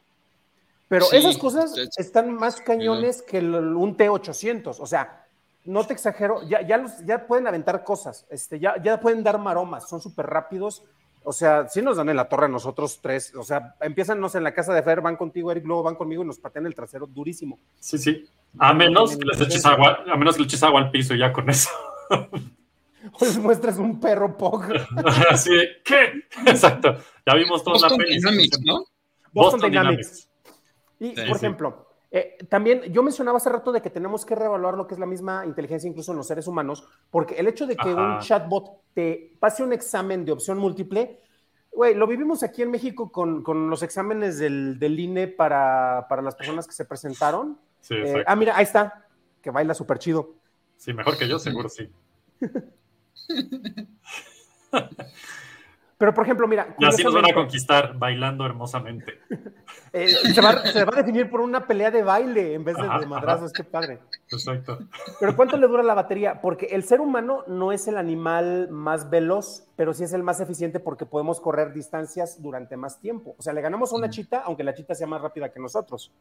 G: Pero
H: Sí,
G: esas cosas están más cañones que el- un T-800. O sea, no te exagero, ya, ya, los- ya pueden aventar cosas, este, ya, ya pueden dar maromas, son súper rápidos. O sea, sí nos dan en la torre a nosotros tres. O sea, empiezan, no sé, en la casa de Fer, van contigo, Eric, luego van conmigo y nos patean el trasero durísimo.
F: Sí, sí. A menos que les eches agua, a menos que le eches agua al piso y ya con eso.
G: O les muestras un perro pog.
F: Así de, ¿qué? Exacto. Ya vimos toda la
H: Boston
F: peli.
H: Dynamics, ¿no?
G: Boston Dynamics. Y,
H: Sí,
G: por
F: sí.
G: ejemplo, eh, también yo mencionaba hace rato de que tenemos que reevaluar lo que es la misma inteligencia incluso en los seres humanos, porque el hecho de que
F: Ajá.
G: un chatbot te pase un examen de opción múltiple, güey, lo vivimos aquí en México con, con los exámenes del, del INE para, para las personas que se presentaron.
F: Sí,
G: Eh, ah, mira, ahí está, que baila súper chido.
F: Sí, mejor que yo, seguro sí.
G: Pero, por ejemplo, mira.
F: Y así nos van a conquistar bailando hermosamente.
G: eh, se, va, se va a definir por una pelea de baile en vez de,
F: Ajá,
G: de madrazos. Qué padre.
F: Exacto.
G: Pero ¿cuánto le dura la batería? Porque el ser humano no es el animal más veloz, pero sí es el más eficiente porque podemos correr distancias durante más tiempo. O sea, le ganamos a una chita, aunque la chita sea más rápida que nosotros.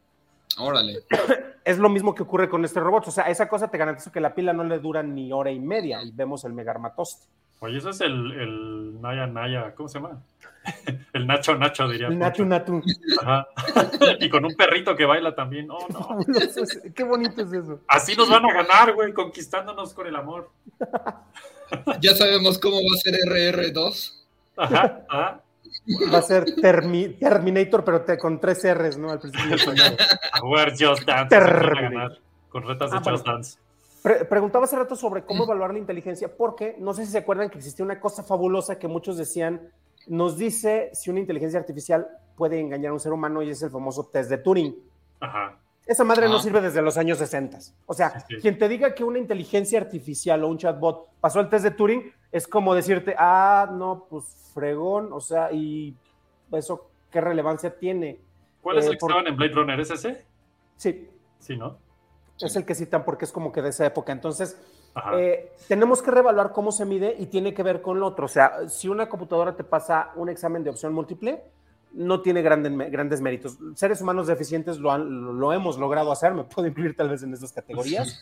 H: Órale.
G: Es lo mismo que ocurre con este robot. O sea, esa cosa te garantizo que la pila no le dura ni hora y media y vemos el megarmatoste.
F: Oye, ese es el, el Naya Naya, ¿cómo se llama? El Nacho Nacho, diría.
G: El Natu Natu.
F: Ajá. Y con un perrito que baila también. Oh, no.
G: Qué bonito es eso.
F: Así nos van a ganar, güey, conquistándonos con el amor.
H: Ya sabemos cómo va a ser RR2.
F: Ajá, ajá.
G: Va a ser Termi- Terminator, pero te- con tres R's, ¿no? Al principio.
F: jugar Just Dance.
G: Terminator.
F: ganar. Con retas de
G: Ah, bueno.
F: Just Dance.
G: Pre- preguntaba hace rato sobre cómo evaluar la inteligencia, porque no sé si se acuerdan que existía una cosa fabulosa que muchos decían, nos dice si una inteligencia artificial puede engañar a un ser humano y es el famoso test de Turing.
F: Ajá.
G: Esa madre no
H: Ah.
G: sirve desde los años 60. O sea,
F: Sí, sí.
G: quien te diga que una inteligencia artificial o un chatbot pasó el test de Turing es como decirte, ah, no, pues fregón, o sea, y eso, ¿qué relevancia tiene?
F: ¿Cuál es
G: Eh,
F: el que
G: por-
F: estaban en Blade Runner? ¿Es ese?
G: Sí,
F: Sí, ¿no?
G: Es el que citan porque es como que de esa época. Entonces. Eh, tenemos que reevaluar cómo se mide y tiene que ver con lo otro. O sea, si una computadora te pasa un examen de opción múltiple, no tiene grande- grandes méritos. Seres humanos deficientes lo, han- lo hemos logrado hacer, me puedo incluir tal vez en esas categorías,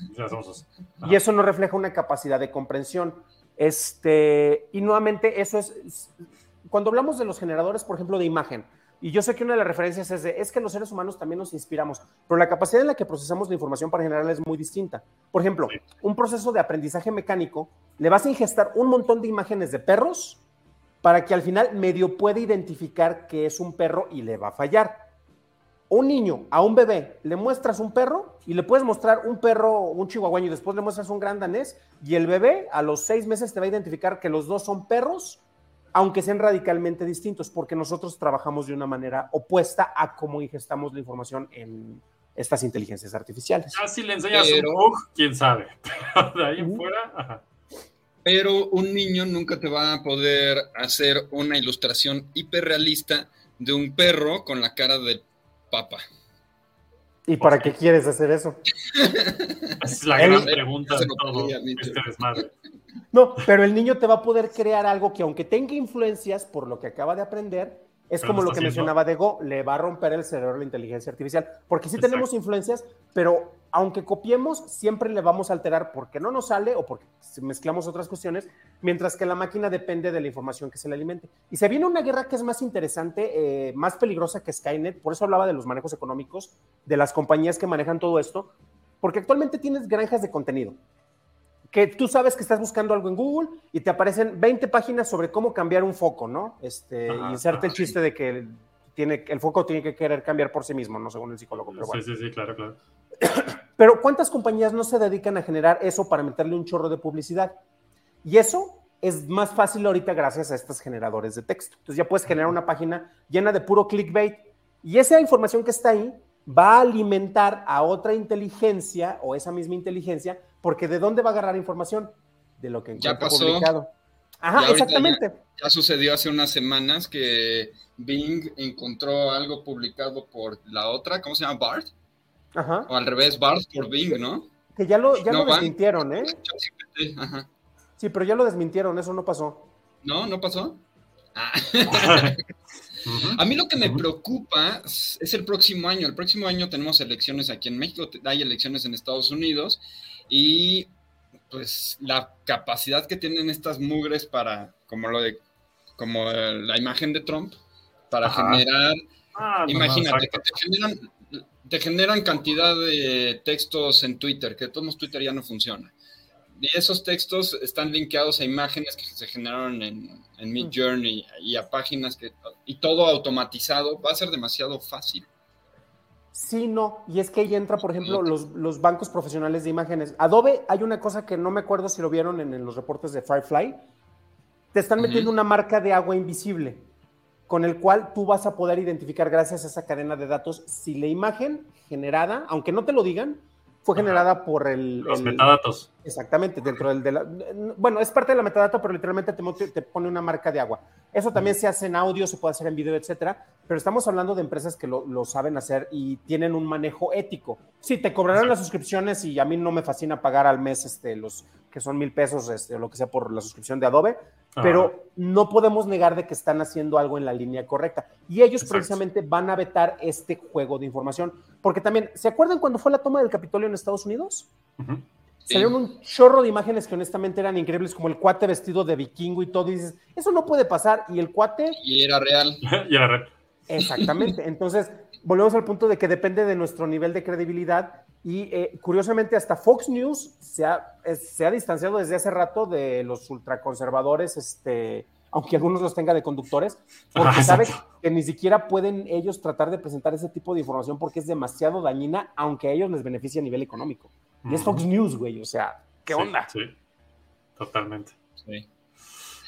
G: y eso no refleja una capacidad de comprensión. Este, y nuevamente, eso es, es- cuando hablamos de los generadores, por ejemplo, de imagen, y yo sé que una de las referencias es de, es que los seres humanos también nos inspiramos, pero la capacidad en la que procesamos la información para generarla es muy distinta. Por ejemplo,
F: Sí.
G: un proceso de aprendizaje mecánico, le vas a ingestar un montón de imágenes de perros para que al final medio pueda identificar que es un perro y le va a fallar. Un niño a un bebé le muestras un perro y le puedes mostrar un perro, un chihuahueño y después le muestras un gran danés y el bebé a los seis meses te va a identificar que los dos son perros, aunque sean radicalmente distintos, porque nosotros trabajamos de una manera opuesta a cómo ingestamos la información en estas inteligencias artificiales.
F: Ya si le enseñas
H: Pero-
F: un bug, quién sabe. Pero de ahí en
G: Ujú.
F: fuera, ajá.
H: Pero un niño nunca te va a poder hacer una ilustración hiperrealista de un perro con la cara de papa.
G: ¿Y para qué quieres hacer eso?
F: Esa es la gran pregunta de todo este desmadre.
G: No, pero el niño te va a poder crear algo que aunque tenga influencias por lo que acaba de aprender, es
F: Pero
G: como
F: lo
G: que
F: haciendo.
G: mencionaba de Go, le va a romper el cerebro a la inteligencia artificial, porque sí
F: Exacto.
G: tenemos influencias, pero aunque copiemos, siempre le vamos a alterar porque no nos sale o porque mezclamos otras cuestiones, mientras que la máquina depende de la información que se le alimente. Y se viene una guerra que es más interesante, eh, más peligrosa que Skynet, por eso hablaba de los manejos económicos, de las compañías que manejan todo esto, porque actualmente tienes granjas de contenido que tú sabes que estás buscando algo en Google y te aparecen 20 páginas sobre cómo cambiar un foco, ¿no? Este,
F: Ajá,
G: y inserte el chiste de que el, tiene, el foco tiene que querer cambiar por sí mismo, ¿no? Según el psicólogo. Pero, bueno.
F: Sí, sí, sí, claro, claro.
G: pero ¿cuántas compañías no se dedican a generar eso para meterle un chorro de publicidad? Y eso es más fácil ahorita gracias a estos generadores de texto. Entonces ya puedes generar una página llena de puro clickbait y esa información que está ahí va a alimentar a otra inteligencia o esa misma inteligencia, porque ¿de dónde va a agarrar información? De lo que
H: Ya
G: encuentra
H: pasó.
G: publicado.
H: Ya
G: Ajá, exactamente.
H: Ya sucedió hace unas semanas que Bing encontró algo publicado por la otra, ¿cómo se llama? Bart.
G: Ajá.
H: O al revés, Bart por Bing, ¿no?
G: Que ya lo, ya
H: No
G: lo desmintieron, ¿eh?
H: Ajá.
G: Sí, pero ya lo desmintieron, eso no pasó.
H: ¿No? ¿No pasó? Ah. A mí lo que me preocupa es el próximo año. El próximo año tenemos elecciones aquí en México, hay elecciones en Estados Unidos y pues la capacidad que tienen estas mugres para, como lo de, como la imagen de Trump, para
F: Ajá.
H: generar,
F: Ah, no, no,
H: imagínate, que te generan, te generan cantidad de textos en Twitter, que todos Twitter ya no funciona. Y esos textos están linkeados a imágenes que se generaron en, en Mid Journey y a páginas que y todo automatizado va a ser demasiado fácil.
G: Sí, no. Y es que ahí entra, por ejemplo, los, los bancos profesionales de imágenes. Adobe, hay una cosa que no me acuerdo si lo vieron en, en los reportes de Firefly. Te están metiendo una marca de agua invisible, con el cual tú vas a poder identificar, gracias a esa cadena de datos, si la imagen generada, aunque no te lo digan, fue
F: Ajá.
G: generada por el.
F: Los
G: el-
F: metadatos.
G: Exactamente, dentro del de la, bueno, es parte de la metadata, pero literalmente te, te pone una marca de agua. Eso también se hace en audio, se puede hacer en video, etcétera. Pero estamos hablando de empresas que lo, lo saben hacer y tienen un manejo ético. Sí, te cobrarán las suscripciones y a mí no me fascina pagar al mes este, los que son mil pesos este, o lo que sea por la suscripción de Adobe, pero no podemos negar de que están haciendo algo en la línea correcta. Y ellos
F: Exacto.
G: precisamente van a vetar este juego de información. Porque también, ¿se acuerdan cuando fue la toma del Capitolio en Estados Unidos?
H: Sí.
G: Salieron un chorro de imágenes que honestamente eran increíbles, como el cuate vestido de vikingo y todo, y dices, eso no puede pasar. Y el cuate,
H: Y era real.
F: y la red.
G: exactamente. Entonces, volvemos al punto de que depende de nuestro nivel de credibilidad. Y eh, curiosamente, hasta Fox News se ha, es- se ha distanciado desde hace rato de los ultraconservadores, este, aunque algunos los tenga de conductores, porque sabe que ni siquiera pueden ellos tratar de presentar ese tipo de información porque es demasiado dañina, aunque a ellos les beneficia a nivel económico. Y es. Fox News, güey, o sea, ¿qué
F: Sí,
G: onda?
F: Sí, totalmente.
H: Sí.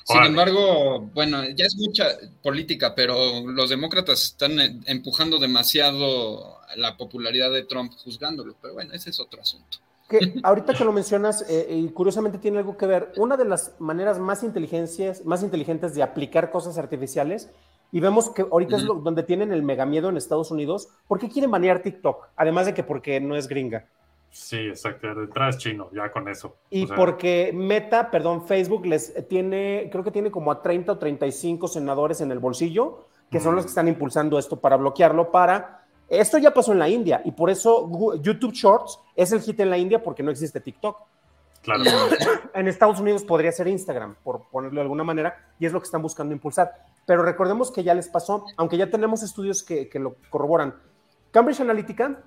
H: Sin
F: Órale.
H: embargo, bueno, ya es mucha política, pero los demócratas están eh, empujando demasiado la popularidad de Trump juzgándolo. Pero bueno, ese es otro asunto.
G: Que ahorita que lo mencionas, eh, y curiosamente tiene algo que ver, una de las maneras más, inteligencias, más inteligentes de aplicar cosas artificiales, y vemos que ahorita es lo- donde tienen el mega miedo en Estados Unidos, ¿por qué quieren banear TikTok? Además de que porque no es gringa.
F: Sí, exacto. De entrada es chino, ya con eso.
G: Y
F: O sea,
G: porque Meta, perdón, Facebook les tiene, creo que tiene como a 30 o 35 senadores en el bolsillo, que son los que están impulsando esto para bloquearlo, para... Esto ya pasó en la India y por eso YouTube Shorts es el hit en la India porque no existe TikTok.
F: Claro.
G: En Estados Unidos podría ser Instagram, por ponerlo de alguna manera, y es lo que están buscando impulsar. Pero recordemos que ya les pasó, aunque ya tenemos estudios que, que lo corroboran. Cambridge Analytica,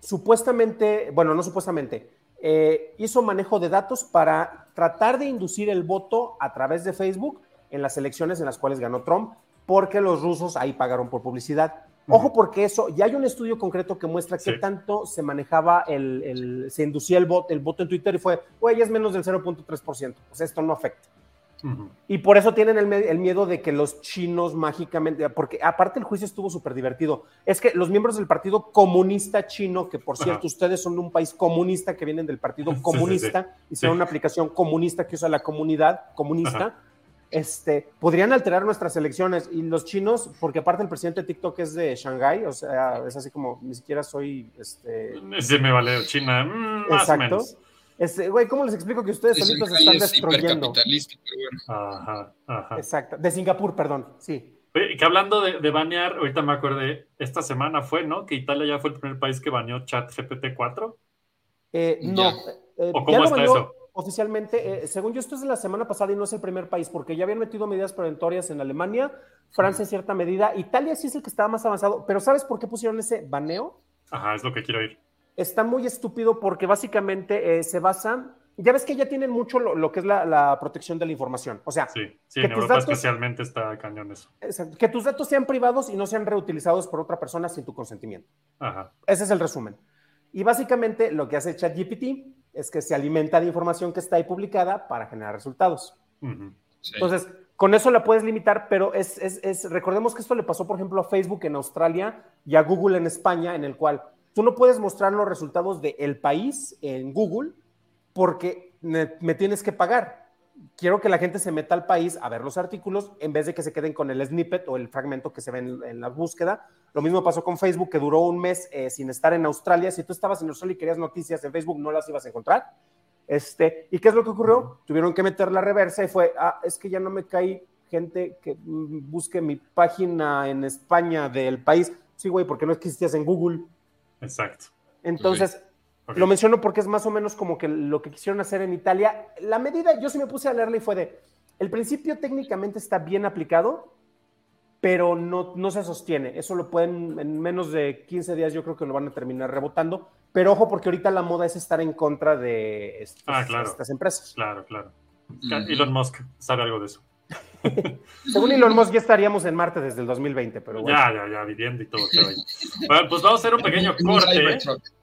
G: supuestamente, bueno, no supuestamente, eh, hizo manejo de datos para tratar de inducir el voto a través de Facebook en las elecciones en las cuales ganó Trump, porque los rusos ahí pagaron por publicidad. Ojo, porque eso, ya hay un estudio concreto que muestra qué tanto se manejaba el, el- se inducía el voto, el voto en Twitter y fue, güey, es menos del 0.3%. Pues esto no afecta. Y por eso tienen el, miedo de que los chinos mágicamente, porque aparte el juicio estuvo súper divertido, es que los miembros del Partido Comunista Chino, que por cierto ustedes son de un país comunista que vienen del Partido
F: Sí, sí,
G: Comunista,
F: sí.
G: hicieron
F: Sí.
G: una aplicación comunista que usa la comunidad comunista, este, podrían alterar nuestras elecciones. Y los chinos, porque aparte el presidente de TikTok es de Shanghái, o sea, es así como, ni siquiera soy, este,
F: Sí, me vale China. mm, más o
G: Exacto.
F: menos.
G: Este, güey, ¿cómo les explico que ustedes
H: Es
G: solitos están destruyendo?
H: hipercapitalista, pero bueno.
F: Ajá, ajá.
G: Exacto, de Singapur, perdón, sí.
F: Oye, que hablando de, de banear, ahorita me acordé, esta semana fue, ¿no? Que Italia ya fue el primer país que baneó ChatGPT 4.
G: Eh, no,
H: Ya.
G: eh,
F: ¿O cómo está eso?
G: Oficialmente, eh, según yo, esto es de la semana pasada y no es el primer país, porque ya habían metido medidas preventorias en Alemania, Francia en cierta medida, Italia sí es el que estaba más avanzado, pero ¿sabes por qué pusieron ese baneo?
F: Ajá, es lo que quiero ir.
G: Está muy estúpido porque básicamente eh, se basa, ya ves que ya tienen mucho lo, lo que es la, la protección de la información, o sea,
F: Sí, sí,
G: Que
F: en
G: tus
F: Europa
G: datos-
F: especialmente está cañón eso.
G: exacto, que tus datos sean privados y no sean reutilizados por otra persona sin tu consentimiento.
F: Ajá.
G: Ese es el resumen. Y básicamente lo que hace ChatGPT es que se alimenta de información que está ahí publicada para generar resultados.
H: Sí.
G: Entonces, con eso la puedes limitar, pero es, es- es- recordemos que esto le pasó, por ejemplo, a Facebook en Australia y a Google en España, en el cual tú no puedes mostrar los resultados del país en Google porque me, me tienes que pagar. Quiero que la gente se meta al país a ver los artículos en vez de que se queden con el snippet o el fragmento que se ve en, en la búsqueda. Lo mismo pasó con Facebook, que duró un mes eh, sin estar en Australia. Si tú estabas en Australia y querías noticias en Facebook, no las ibas a encontrar. Este, ¿Y qué es lo que ocurrió? Tuvieron que meter la reversa y fue, ah, es que ya no me cae gente que busque mi página en España del país. Sí, güey, porque no existías en Google.
F: Exacto.
G: Entonces,
F: Ok.
G: lo menciono porque es más o menos como que lo que quisieron hacer en Italia. La medida, yo sí me puse a leerla y fue de, el principio técnicamente está bien aplicado, pero no, no se sostiene. Eso lo pueden, en menos de 15 días yo creo que lo van a terminar rebotando. Pero ojo, porque ahorita la moda es estar en contra de estos-
F: Ah, claro.
G: estas empresas.
F: Claro, claro.
H: Ujú.
F: Elon Musk sabe algo de eso.
G: Según Elon Musk ya estaríamos en Marte desde el 2020, pero bueno.
F: Ya, ya, ya, viviendo y todo. Bueno, pues vamos a hacer un pequeño corte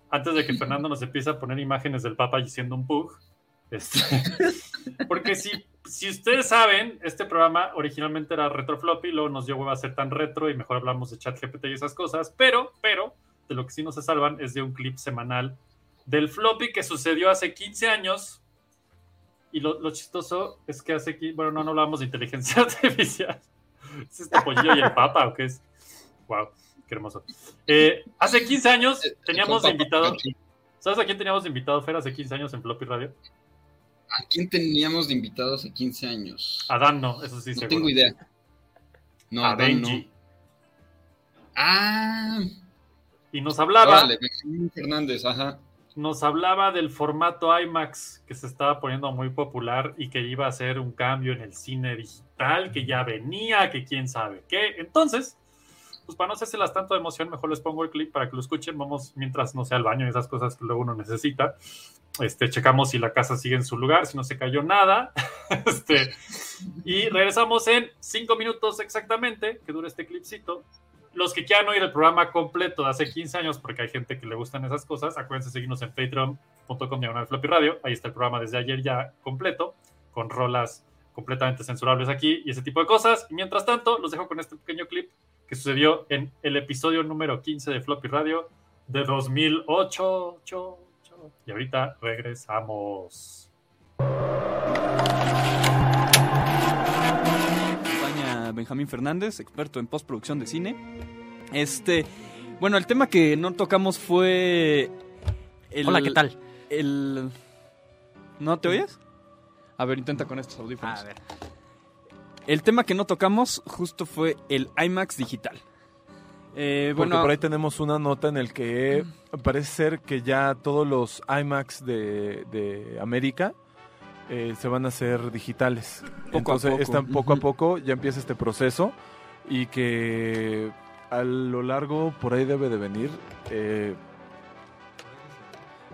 F: antes de que Fernando nos empiece a poner imágenes del Papa diciendo un pug. Este, porque si, si ustedes saben, este programa originalmente era retro floppy, luego nos dio hueva a ser tan retro y mejor hablamos de chat GPT y esas cosas, pero, pero, de lo que sí no se salvan es de un clip semanal del floppy que sucedió hace 15 años. Y lo, lo chistoso es que hace, qui- bueno, no, no hablamos de inteligencia artificial. ¿Es este pollillo y el papa o qué es? Wow, qué hermoso. Eh, hace 15 años teníamos invitado. ¿Sabes a quién teníamos de invitado, Fer, hace 15 años en Floppy Radio?
H: ¿A quién teníamos de invitado hace 15 años?
F: A Dan no, eso sí,
H: No
F: seguro.
H: tengo idea. No,
F: a
H: Dan no.
F: Benji.
H: Ah,
F: Y nos hablaba,
H: Benjamín Fernández, ajá.
F: Nos hablaba del formato IMAX que se estaba poniendo muy popular y que iba a ser un cambio en el cine digital, que ya venía, que quién sabe qué. Entonces, pues para no hacérselas tanto de emoción, mejor les pongo el clip para que lo escuchen. Vamos mientras no sea al baño y esas cosas que luego uno necesita. Este, checamos si la casa sigue en su lugar, si no se cayó nada. Este, y regresamos en cinco minutos exactamente, que dura este clipcito. Los que quieran oír el programa completo de hace 15 años, porque hay gente que le gustan esas cosas, acuérdense de seguirnos en patreon.com diagonal floppy radio. Ahí está el programa desde ayer ya completo, con rolas completamente censurables aquí y ese tipo de cosas. Y mientras tanto, los dejo con este pequeño clip que sucedió en el episodio número 15 de Floppy Radio de 2008. Cho, cho. Y ahorita regresamos.
I: Benjamín Fernández, experto en postproducción de cine. Este, bueno, el tema que no tocamos fue el,
J: Hola, ¿qué tal?
I: El ¿No te oyes? A ver, intenta con estos audífonos.
J: A ver.
I: El tema que no tocamos justo fue el IMAX digital. Eh,
K: Porque
I: bueno,
K: por ahí tenemos una nota en el que parece ser que ya todos los IMAX de, de América eh, se van a hacer digitales.
I: Poco a
K: Entonces,
I: poco.
K: están poco a poco, ya empieza este proceso y que a lo largo por ahí debe de venir eh,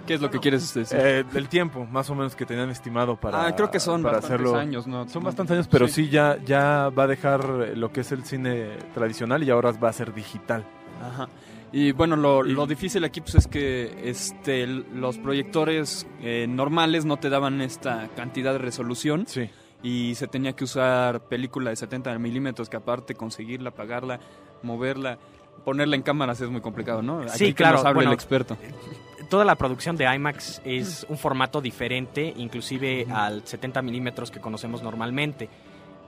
I: ¿qué es lo que quieres decir?
K: eh, el tiempo más o menos que tenían estimado para,
I: ah, creo que son
K: para
I: bastantes
K: hacerlo.
I: años, ¿no?
K: Son bastantes años, pero sí. ya, ya va a dejar lo que es el cine tradicional y ahora va a ser digital.
I: Ajá. Y bueno, lo, lo difícil aquí pues, es que este, los proyectores eh, normales no te daban esta cantidad de resolución.
K: Sí.
I: Y se tenía que usar película de 70 milímetros, que aparte conseguirla, pagarla, moverla, ponerla en cámaras es muy complicado, ¿no? Aquí
J: Sí,
I: que
J: claro,
I: nos hable
J: bueno,
I: el experto.
J: Toda la producción de IMAX es un formato diferente, inclusive al 70 milímetros que conocemos normalmente,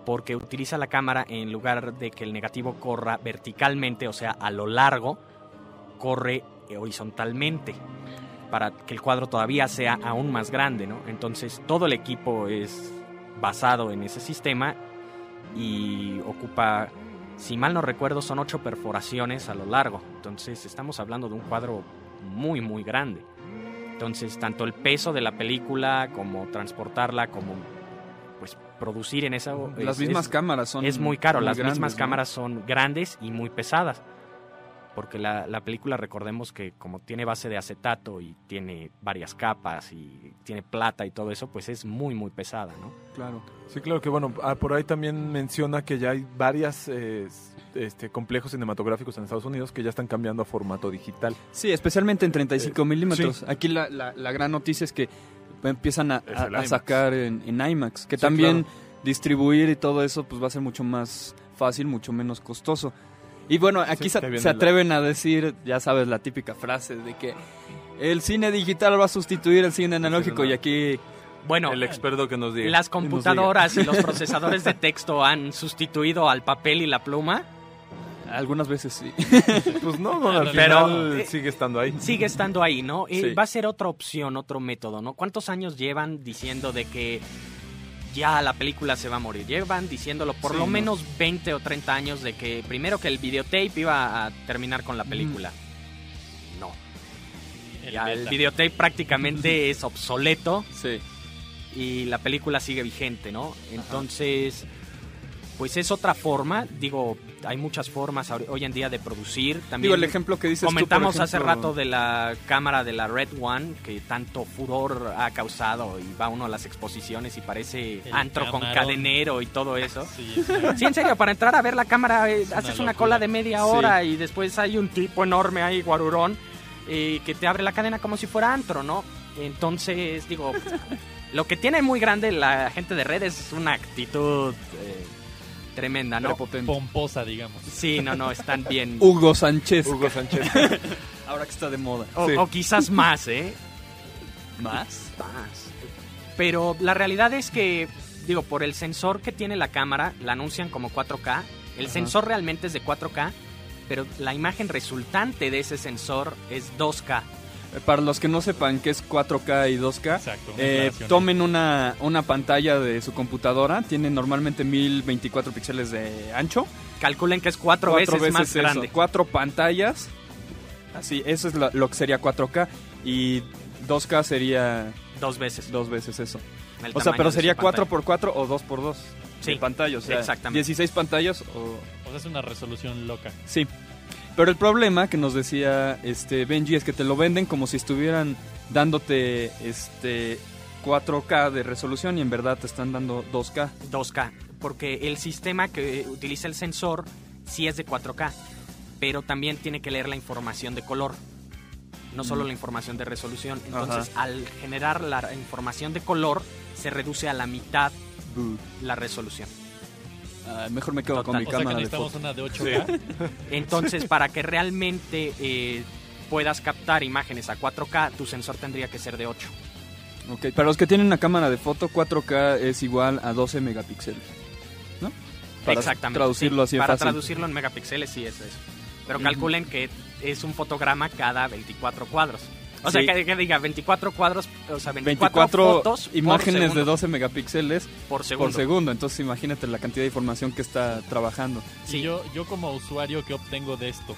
J: porque utiliza la cámara en lugar de que el negativo corra verticalmente, o sea, a lo largo, corre horizontalmente para que el cuadro todavía sea aún más grande, ¿no? Entonces todo el equipo es basado en ese sistema y ocupa, si mal no recuerdo, son ocho perforaciones a lo largo. Entonces estamos hablando de un cuadro muy, muy grande. Entonces, tanto el peso de la película como transportarla, como pues producir en esa...
I: Las
J: es-
I: mismas cámaras son
J: Es muy caro,
I: muy
J: las
I: grandes,
J: mismas
I: ¿no?
J: cámaras son grandes y muy pesadas. Porque la, la película, recordemos que como tiene base de acetato y tiene varias capas y tiene plata y todo eso, pues es muy, muy pesada, ¿no?
I: Claro.
K: Sí, claro que bueno, ah, por ahí también menciona que ya hay varias eh, este, complejos cinematográficos en Estados Unidos que ya están cambiando a formato digital.
I: Sí, especialmente en 35
K: Eh,
I: milímetros.
K: sí.
I: Aquí la, la- la gran noticia es que empiezan a, sacar en, en IMAX, que
K: Sí,
I: también
K: claro.
I: distribuir y todo eso pues va a ser mucho más fácil, mucho menos costoso. Y bueno, aquí
K: Sí,
I: se, atreven a decir, ya sabes, la típica frase de que el cine digital va a sustituir el cine analógico y aquí...
J: Bueno,
K: El experto que nos diga.
J: las
K: diga.
J: computadoras y los procesadores de texto han sustituido al papel y la pluma.
I: Algunas veces sí.
K: Pues no, no, al
J: Pero,
K: final
J: eh,
K: sigue estando ahí.
J: Sigue estando ahí, ¿no? Eh,
I: Sí.
J: Va a ser otra opción, otro método, ¿no? ¿Cuántos años llevan diciendo de que ya la película se va a morir? Llevan diciéndolo por
I: Sí,
J: lo
I: ¿no?
J: menos 20 o 30 años de que primero que el videotape iba a terminar con la película. No. Ya el videotape prácticamente es obsoleto
I: Sí.
J: y la película sigue vigente, ¿no? Entonces, pues es otra forma, digo, hay muchas formas hoy en día de producir. También
I: Digo, el ejemplo que dices tú, por
J: comentamos hace
I: ejemplo-
J: rato de la cámara de la Red One que tanto furor ha causado y va uno a las exposiciones y parece
L: El
J: antro con
L: camarón.
J: cadenero y todo eso.
L: Sí,
J: Sí, en serio, para entrar a ver la cámara eh, haces una
L: locura.
J: cola de media
I: Sí.
J: hora y después hay un tipo enorme ahí, guarurón, eh, que te abre la cadena como si fuera antro, ¿no? Entonces, digo, lo que tiene muy grande la gente de red es una actitud eh, tremenda, ¿no?
I: Prepotente.
L: pomposa, digamos.
J: Sí, no, no, están bien.
I: Hugo Sánchez.
K: Hugo Sánchez.
I: Ahora que está de moda.
J: O,
K: Sí.
J: o quizás más, ¿eh?
I: ¿Más?
J: Más. Pero la realidad es que, digo, por el sensor que tiene la cámara, la anuncian como 4K El
I: Ajá.
J: sensor realmente es de 4K, pero la imagen resultante de ese sensor es 2K.
I: Para los que no sepan qué es 4K y 2K,
L: Exacto, una
I: eh, tomen una, una pantalla de su computadora, tiene normalmente 1024 píxeles de ancho.
J: Calculen que es cuatro,
I: Cuatro
J: veces, más
I: eso,
J: grande.
I: Cuatro pantallas. Así, eso es lo, lo que sería 4K. Y 2K sería
J: Dos veces.
I: dos veces eso.
J: el
I: O sea, pero sería
J: su pantalla.
I: 4x4 o 2x2
J: Sí,
I: de pantalla. O sea,
J: exactamente.
I: 16 pantallas o...
L: O sea, es una resolución loca.
I: Sí. Pero el problema que nos decía este Benji es que te lo venden como si estuvieran dándote este 4K de resolución y en verdad te están dando 2K.
J: 2K, porque el sistema que utiliza el sensor sí es de 4K, pero también tiene que leer la información de color, no solo
I: Mm.
J: la información de resolución. Entonces, al generar la información de color, se reduce a la mitad la resolución.
I: Ah, mejor me quedo con mi
L: O sea que
I: cámara de
L: necesitamos
I: foto.
L: una de 8K.
J: Entonces, para que realmente eh, puedas captar imágenes a 4K, tu sensor tendría que ser de 8.
I: Ok, para los que tienen una cámara de foto, 4K es igual a 12 megapíxeles. ¿No? Para
J: Exactamente.
I: traducirlo
J: sí.
I: así de
J: Para
I: fácil.
J: traducirlo en megapíxeles, sí es eso. Pero calculen que es un fotograma cada 24 cuadros. O
I: Sí.
J: sea, que, que diga 24 cuadros, o sea, 24,
I: 24
J: fotos por
I: imágenes de
J: segundo.
I: 12 megapíxeles
J: por segundo.
I: por segundo. Entonces imagínate la cantidad de información que está trabajando.
L: Y yo, yo como usuario, ¿qué obtengo de esto?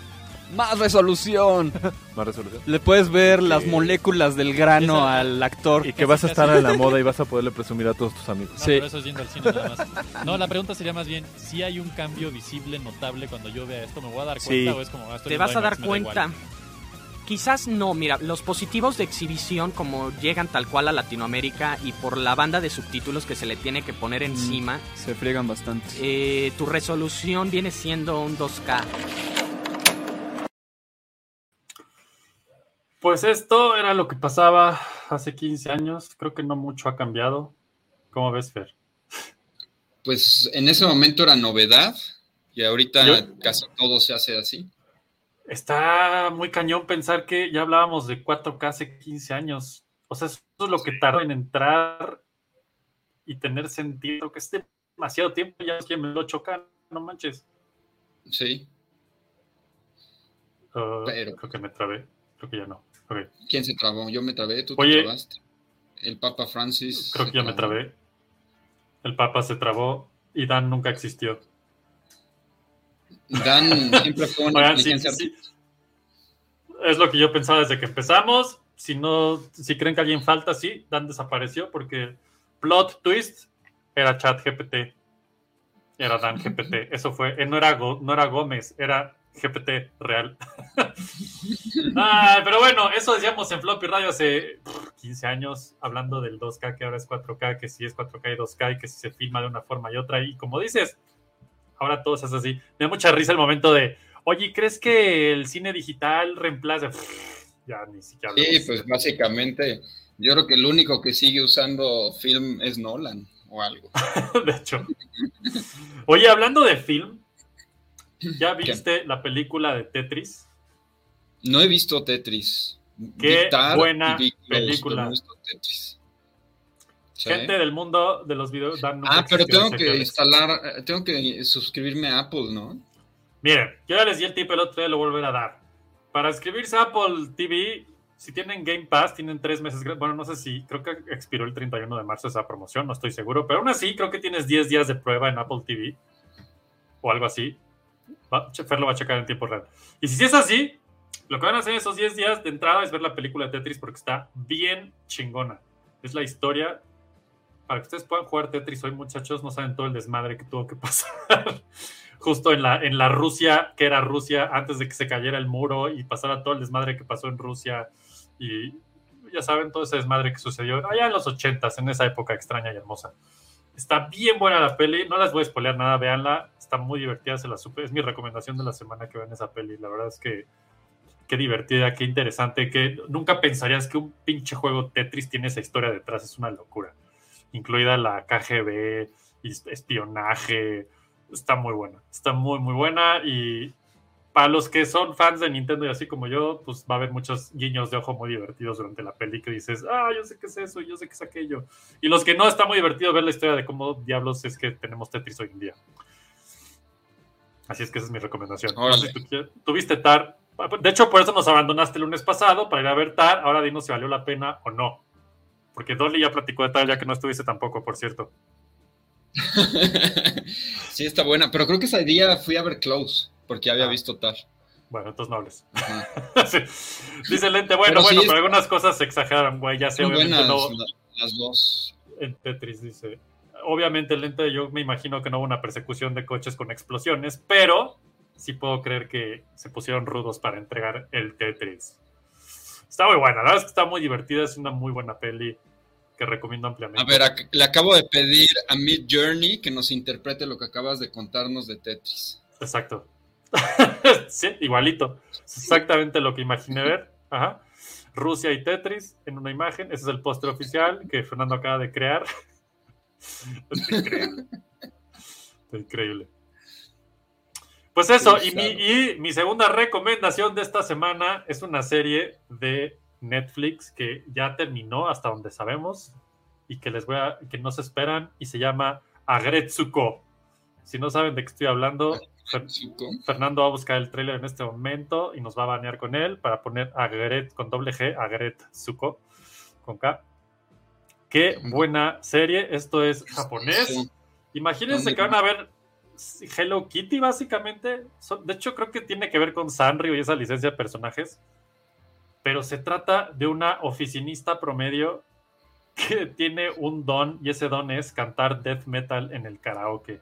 I: ¡Más resolución!
K: Más resolución.
I: Le puedes ver las
K: Sí.
I: moléculas del grano
L: Esa-
I: al actor.
K: Y que vas a estar a la moda y vas a poderle presumir a todos tus amigos.
L: No,
I: Sí.
L: pero eso es yendo al cine nada más. No, la pregunta sería más bien, si hay un cambio visible, notable cuando yo vea esto, ¿me voy a dar
K: Sí.
L: cuenta o es como, ah, estoy
J: Te vas a dar cuenta. Quizás no, mira, los positivos de exhibición como llegan tal cual a Latinoamérica y por la banda de subtítulos que se le tiene que poner encima,
I: Se friegan bastante.
J: eh, tu resolución viene siendo un 2K.
F: Pues esto era lo que pasaba hace 15 años. Creo que no mucho ha cambiado. ¿Cómo ves, Fer?
H: Pues en ese momento era novedad y ahorita
F: Yo-
H: casi todo se hace así.
F: Está muy cañón pensar que ya hablábamos de 4K hace 15 años. O sea, eso es lo que tardó en entrar y tener sentido, que es demasiado tiempo. Ya es que me lo 8K, no manches.
H: Sí.
F: Uh,
H: Pero-
F: Creo que me trabé. Creo que ya no.
H: ¿Quién se trabó? Yo me trabé, tú
F: Oye.
H: te trabaste. El Papa Francis.
F: Creo que ya me trabé. El Papa se trabó y Dan nunca existió.
H: Dan siempre fue una
F: Oigan,
H: inteligencia
F: sí, sí. Es lo que yo pensaba desde que empezamos. Si no, si creen que alguien falta, sí, Dan desapareció porque plot twist era chat GPT. Era Dan GPT. Eso fue, eh, no era, Go- no era Gómez, era GPT real. Pero bueno, eso decíamos en Floppy Radio hace pff, 15 años, hablando del 2K, que ahora es 4K, que sí es 4K y 2K, y que si se filma de una forma y otra. Y como dices, ahora todo hace así. Me da mucha risa el momento de, oye, ¿crees que el cine digital reemplaza? Ya ni siquiera.
H: Sí, pues básicamente, yo creo que el único que sigue usando film es Nolan o algo.
F: de hecho. Oye, hablando de film, ¿ya viste la película de Tetris?
H: No he visto Tetris.
F: Qué
H: Vi Tar
F: buena película.
H: pero no he visto Tetris. Sí.
F: Gente del mundo de los videos. Dan
H: Ah, pero tengo que instalar, eh, tengo que suscribirme a Apple, ¿no?
F: Miren, yo ya les di el tip el otro día, lo voy a volver a dar. Para inscribirse a Apple TV, si tienen Game Pass, tienen tres meses. Bueno, no sé si, creo que expiró el 31 de marzo esa promoción, no estoy seguro, pero aún así creo que tienes 10 días de prueba en Apple TV o algo así. Va, Fer lo va a checar en tiempo real. Y si es así, lo que van a hacer esos 10 días de entrada es ver la película de Tetris porque está bien chingona. Es la historia. Para que ustedes puedan jugar Tetris hoy, muchachos, no saben todo el desmadre que tuvo que pasar justo en la, en la Rusia, que era Rusia, antes de que se cayera el muro y pasara todo el desmadre que pasó en Rusia. Y ya saben, todo ese desmadre que sucedió allá en los ochentas, en esa época extraña y hermosa. Está bien buena la peli, no les voy a spoilear nada, véanla, está muy divertida, se la supe, es mi recomendación de la semana que vean esa peli, la verdad es que qué divertida, qué interesante, que nunca pensarías que un pinche juego Tetris tiene esa historia detrás, es una locura, incluida la KGB, espionaje, está muy buena, está muy muy buena y para los que son fans de Nintendo y así como yo, pues va a haber muchos guiños de ojo muy divertidos durante la peli que dices, ah, yo sé qué es eso, yo sé qué es aquello. Y los que no, está muy divertido ver la historia de cómo diablos es que tenemos Tetris hoy en día. Así es que esa es mi recomendación. No sé si tú quieres- ¿Tuviste TAR? De hecho, por eso nos abandonaste el lunes pasado para ir a ver TAR. Ahora dinos si valió la pena o no. Porque Dolly ya platicó de TAR, ya que no estuviste tampoco, por cierto.
H: Sí, está buena, pero creo que ese día fui a ver Close, porque
F: Ah.
H: había visto Tar.
F: Bueno, entonces no hables. Sí. Dice Lente, bueno,
H: Pero sí
F: bueno,
H: es-
F: pero algunas cosas se exageran, güey. Ya sé, obviamente
H: buenas
F: no.
H: la- las dos.
F: En Tetris dice. Obviamente, Lente, yo me imagino que no hubo una persecución de coches con explosiones, pero sí puedo creer que se pusieron rudos para entregar el Tetris. Está muy buena, la verdad es que está muy divertida, es una muy buena peli que recomiendo ampliamente.
H: A ver, le acabo de pedir a Mid Journey que nos interprete lo que acabas de contarnos de Tetris.
F: Exacto. sí, igualito. Es exactamente lo que imaginé ver. Ajá. Rusia y Tetris en una imagen. Ese es el póster oficial que Fernando acaba de crear. Está increíble. Está increíble. Pues eso, y mi, y mi segunda recomendación de esta semana es una serie de Netflix que ya terminó hasta donde sabemos y que les voy a, que no se esperan y se llama Agretsuko. Si no saben de qué estoy hablando, Fer- Fernando va a buscar el tráiler en este momento y nos va a banear con él para poner Agret con doble G, Agretsuko con K. Qué buena serie, esto es japonés. Imagínense que van a ver Hello Kitty, básicamente. Son- de hecho, creo que tiene que ver con Sanrio y esa licencia de personajes. Pero se trata de una oficinista promedio que tiene un don, y ese don es cantar death metal en el karaoke.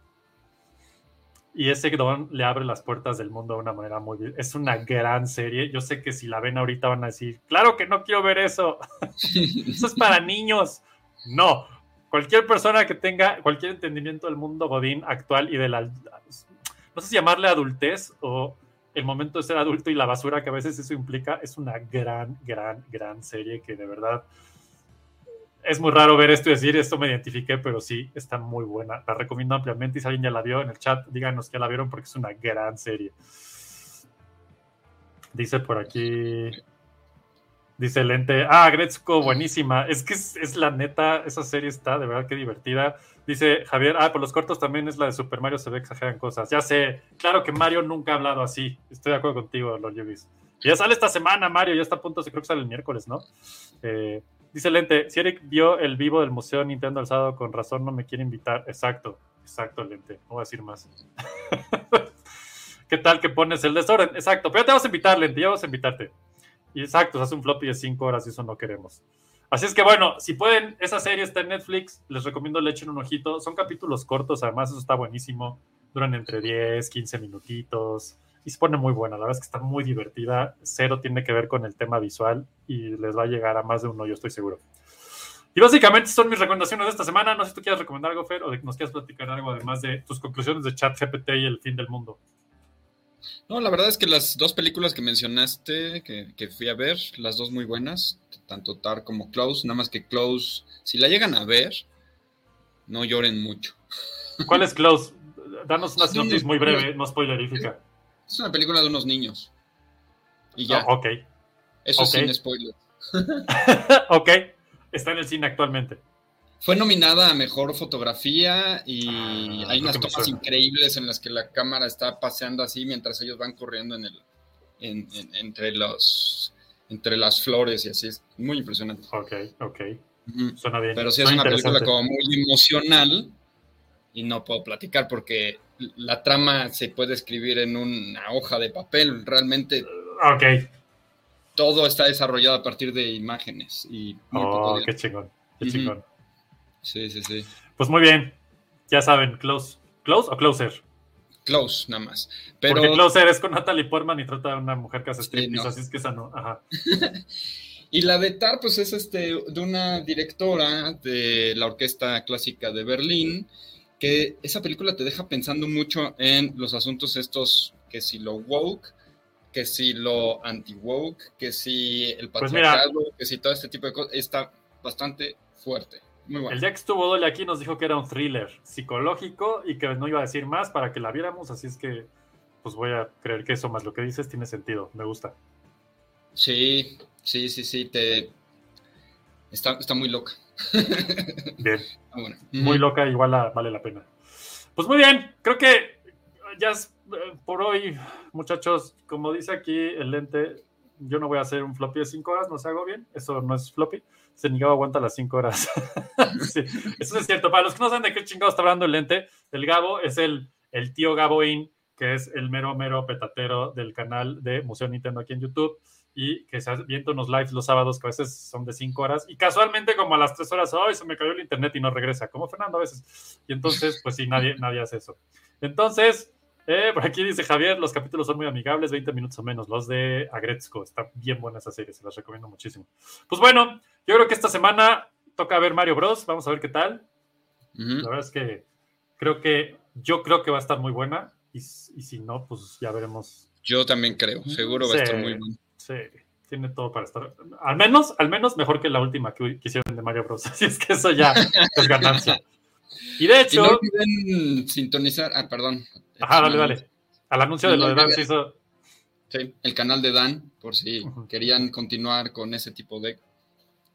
F: Y ese don le abre las puertas del mundo de una manera muy... vi- Es una gran serie. Yo sé que si la ven ahorita van a decir, claro que no quiero ver eso. eso es para niños. No. Cualquier persona que tenga cualquier entendimiento del mundo godín actual y de la... No sé si llamarle adultez o el momento de ser adulto y la basura que a veces eso implica, es una gran, gran, gran serie que de verdad es muy raro ver esto y decir esto me identifiqué, pero sí, está muy buena. La recomiendo ampliamente y si alguien ya la vio en el chat, díganos que la vieron porque es una gran serie. Dice por aquí, dice Lente, ah, Gretzko, buenísima. Es que es, es la neta, esa serie está de verdad que divertida. Dice Javier, ah, por los cortos también es la de Super Mario, se ve exageran cosas. Ya sé, claro que Mario nunca ha hablado así. Estoy de acuerdo contigo, Lord Yugis. Y Ya sale esta semana, Mario, ya está a punto, creo que sale el miércoles, ¿no? Eh, dice Lente, si Eric vio el vivo del Museo Nintendo el sábado, con razón no me quiere invitar. Exacto, exacto, Lente, no voy a decir más. ¿Qué tal que pones el desorden? Exacto, pero ya te vas a invitar, Lente, ya vas a invitarte. Y exacto, hace un floppy de 5 horas y eso no queremos. Así es que bueno, si pueden, esa serie está en Netflix, les recomiendo le echen un ojito. Son capítulos cortos, además eso está buenísimo. Duran entre 10, 15 minutitos y se pone muy buena. La verdad es que está muy divertida. Cero tiene que ver con el tema visual y les va a llegar a más de uno, yo estoy seguro. Y básicamente son mis recomendaciones de esta semana. No sé si tú quieres recomendar algo, Fer, o de que nos quieras platicar algo además de tus conclusiones de Chat GPT y el fin del mundo.
H: No, la verdad es que las dos películas que mencionaste, que, que fui a ver, las dos muy buenas, tanto Tar como Close, nada más que Close, si la llegan a ver, no lloren mucho.
F: ¿Cuál es Close? Danos una sinopsis muy breve, no spoilerífica.
H: Es una película de unos niños. Y ya.
F: Ah, ok.
H: Eso
F: ok.
H: sin spoiler.
F: ok. Está en el cine actualmente.
H: Fue nominada a mejor fotografía y hay
F: creo
H: unas tomas increíbles en las que la cámara está paseando así mientras ellos van corriendo en el en- en- entre los entre las flores y así es muy impresionante.
F: Ok, ok. Suena bien.
H: Pero sí es
F: Suena
H: una película como muy emocional y no puedo platicar porque la trama se puede escribir en una hoja de papel. Realmente
F: Ok.
H: todo está desarrollado a partir de imágenes y
F: Oh, qué chingón. Qué
H: Ujú.
F: chingón.
H: Sí, sí, sí.
F: Pues muy bien. Ya saben, Close. ¿Close o Closer?
H: Close, nada más. Pero
F: Porque Closer es con Natalie Portman y trata de una mujer que hace striptease,
H: no.
F: así es que esa no. Ajá.
H: Y la de Tar, pues es este, de una directora de la Orquesta Clásica de Berlín, que esa película te deja pensando mucho en los asuntos estos, que si lo woke, que si lo anti-woke, que si el
F: Pues
H: patriarcado, que si todo este tipo de cosas, está bastante fuerte. Muy bueno.
F: El día que estuvo Dolly aquí nos dijo que era un thriller psicológico y que no iba a decir más para que la viéramos, así es que pues voy a creer que eso más lo que dices tiene sentido, me gusta.
H: Sí, sí, sí, sí, te... Está, está muy loca.
F: Bien.
H: Ah, bueno.
F: Muy loca, igual la- vale la pena. Pues muy bien, creo que ya es eh, por hoy, muchachos, como dice aquí el lente, yo no voy a hacer un floppy de 5 horas, no se hago bien, eso no es floppy. Se Gabo aguanta las 5 horas. Sí, eso es cierto. Para los que no saben de qué chingado está hablando el lente, el Gabo es el, el tío Gaboín, que es el mero, mero petatero del canal de Museo Nintendo aquí en YouTube y que se avienta unos lives los sábados que a veces son de 5 horas y casualmente como a las 3 horas, ¡ay, se me cayó el internet y no regresa! Como Fernando a veces. Y entonces, pues sí, nadie, nadie hace eso. Entonces, eh, por aquí dice Javier, los capítulos son muy amigables, 20 minutos o menos. Los de Agretzko, está bien buena esa serie, se las recomiendo muchísimo. Pues bueno, yo creo que esta semana toca ver Mario Bros. Vamos a ver qué tal. La verdad es que creo que yo creo que va a estar muy buena y, y si no, pues ya veremos.
H: Yo también creo, seguro va a estar muy buena.
F: Sí, tiene todo para estar. Al menos, al menos mejor que la última que, que hicieron de Mario Bros. Así es que eso ya es ganancia. Y de hecho.
H: Y no olviden sintonizar. Ah, perdón.
F: Ajá, dale, dale. Al anuncio de lo de Dan se hizo.
H: Sí, el canal de Dan, por si querían continuar con ese tipo de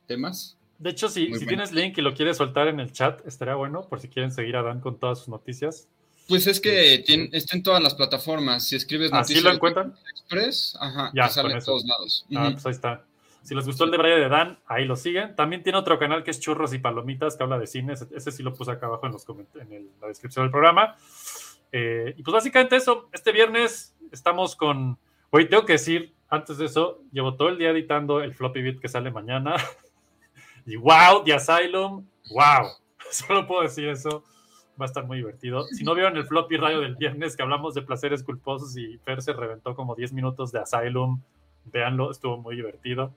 H: temas.
F: De hecho, si, si tienes link y lo quieres soltar en el chat, estaría bueno, por si quieren seguir a Dan con todas sus noticias.
H: Pues es que tiene, está en todas las plataformas. Si escribes
F: noticias. ¿Así lo encuentran?
H: Express, ajá, ya, sale en todos lados.
F: Ah, pues ahí está. Si les gustó el de Brian de Dan, ahí lo siguen. También tiene otro canal que es Churros y Palomitas, que habla de cine. Ese sí lo puse acá abajo en, los en el, la descripción del programa. Eh, y pues básicamente eso. Este viernes estamos con. Oye, tengo que decir, antes de eso, llevo todo el día editando el floppy bit que sale mañana. y wow, The Asylum, wow. Solo puedo decir eso va a estar muy divertido. Si no vieron el floppy radio del viernes que hablamos de placeres culposos y Fer se reventó como 10 minutos de Asylum, véanlo, estuvo muy divertido.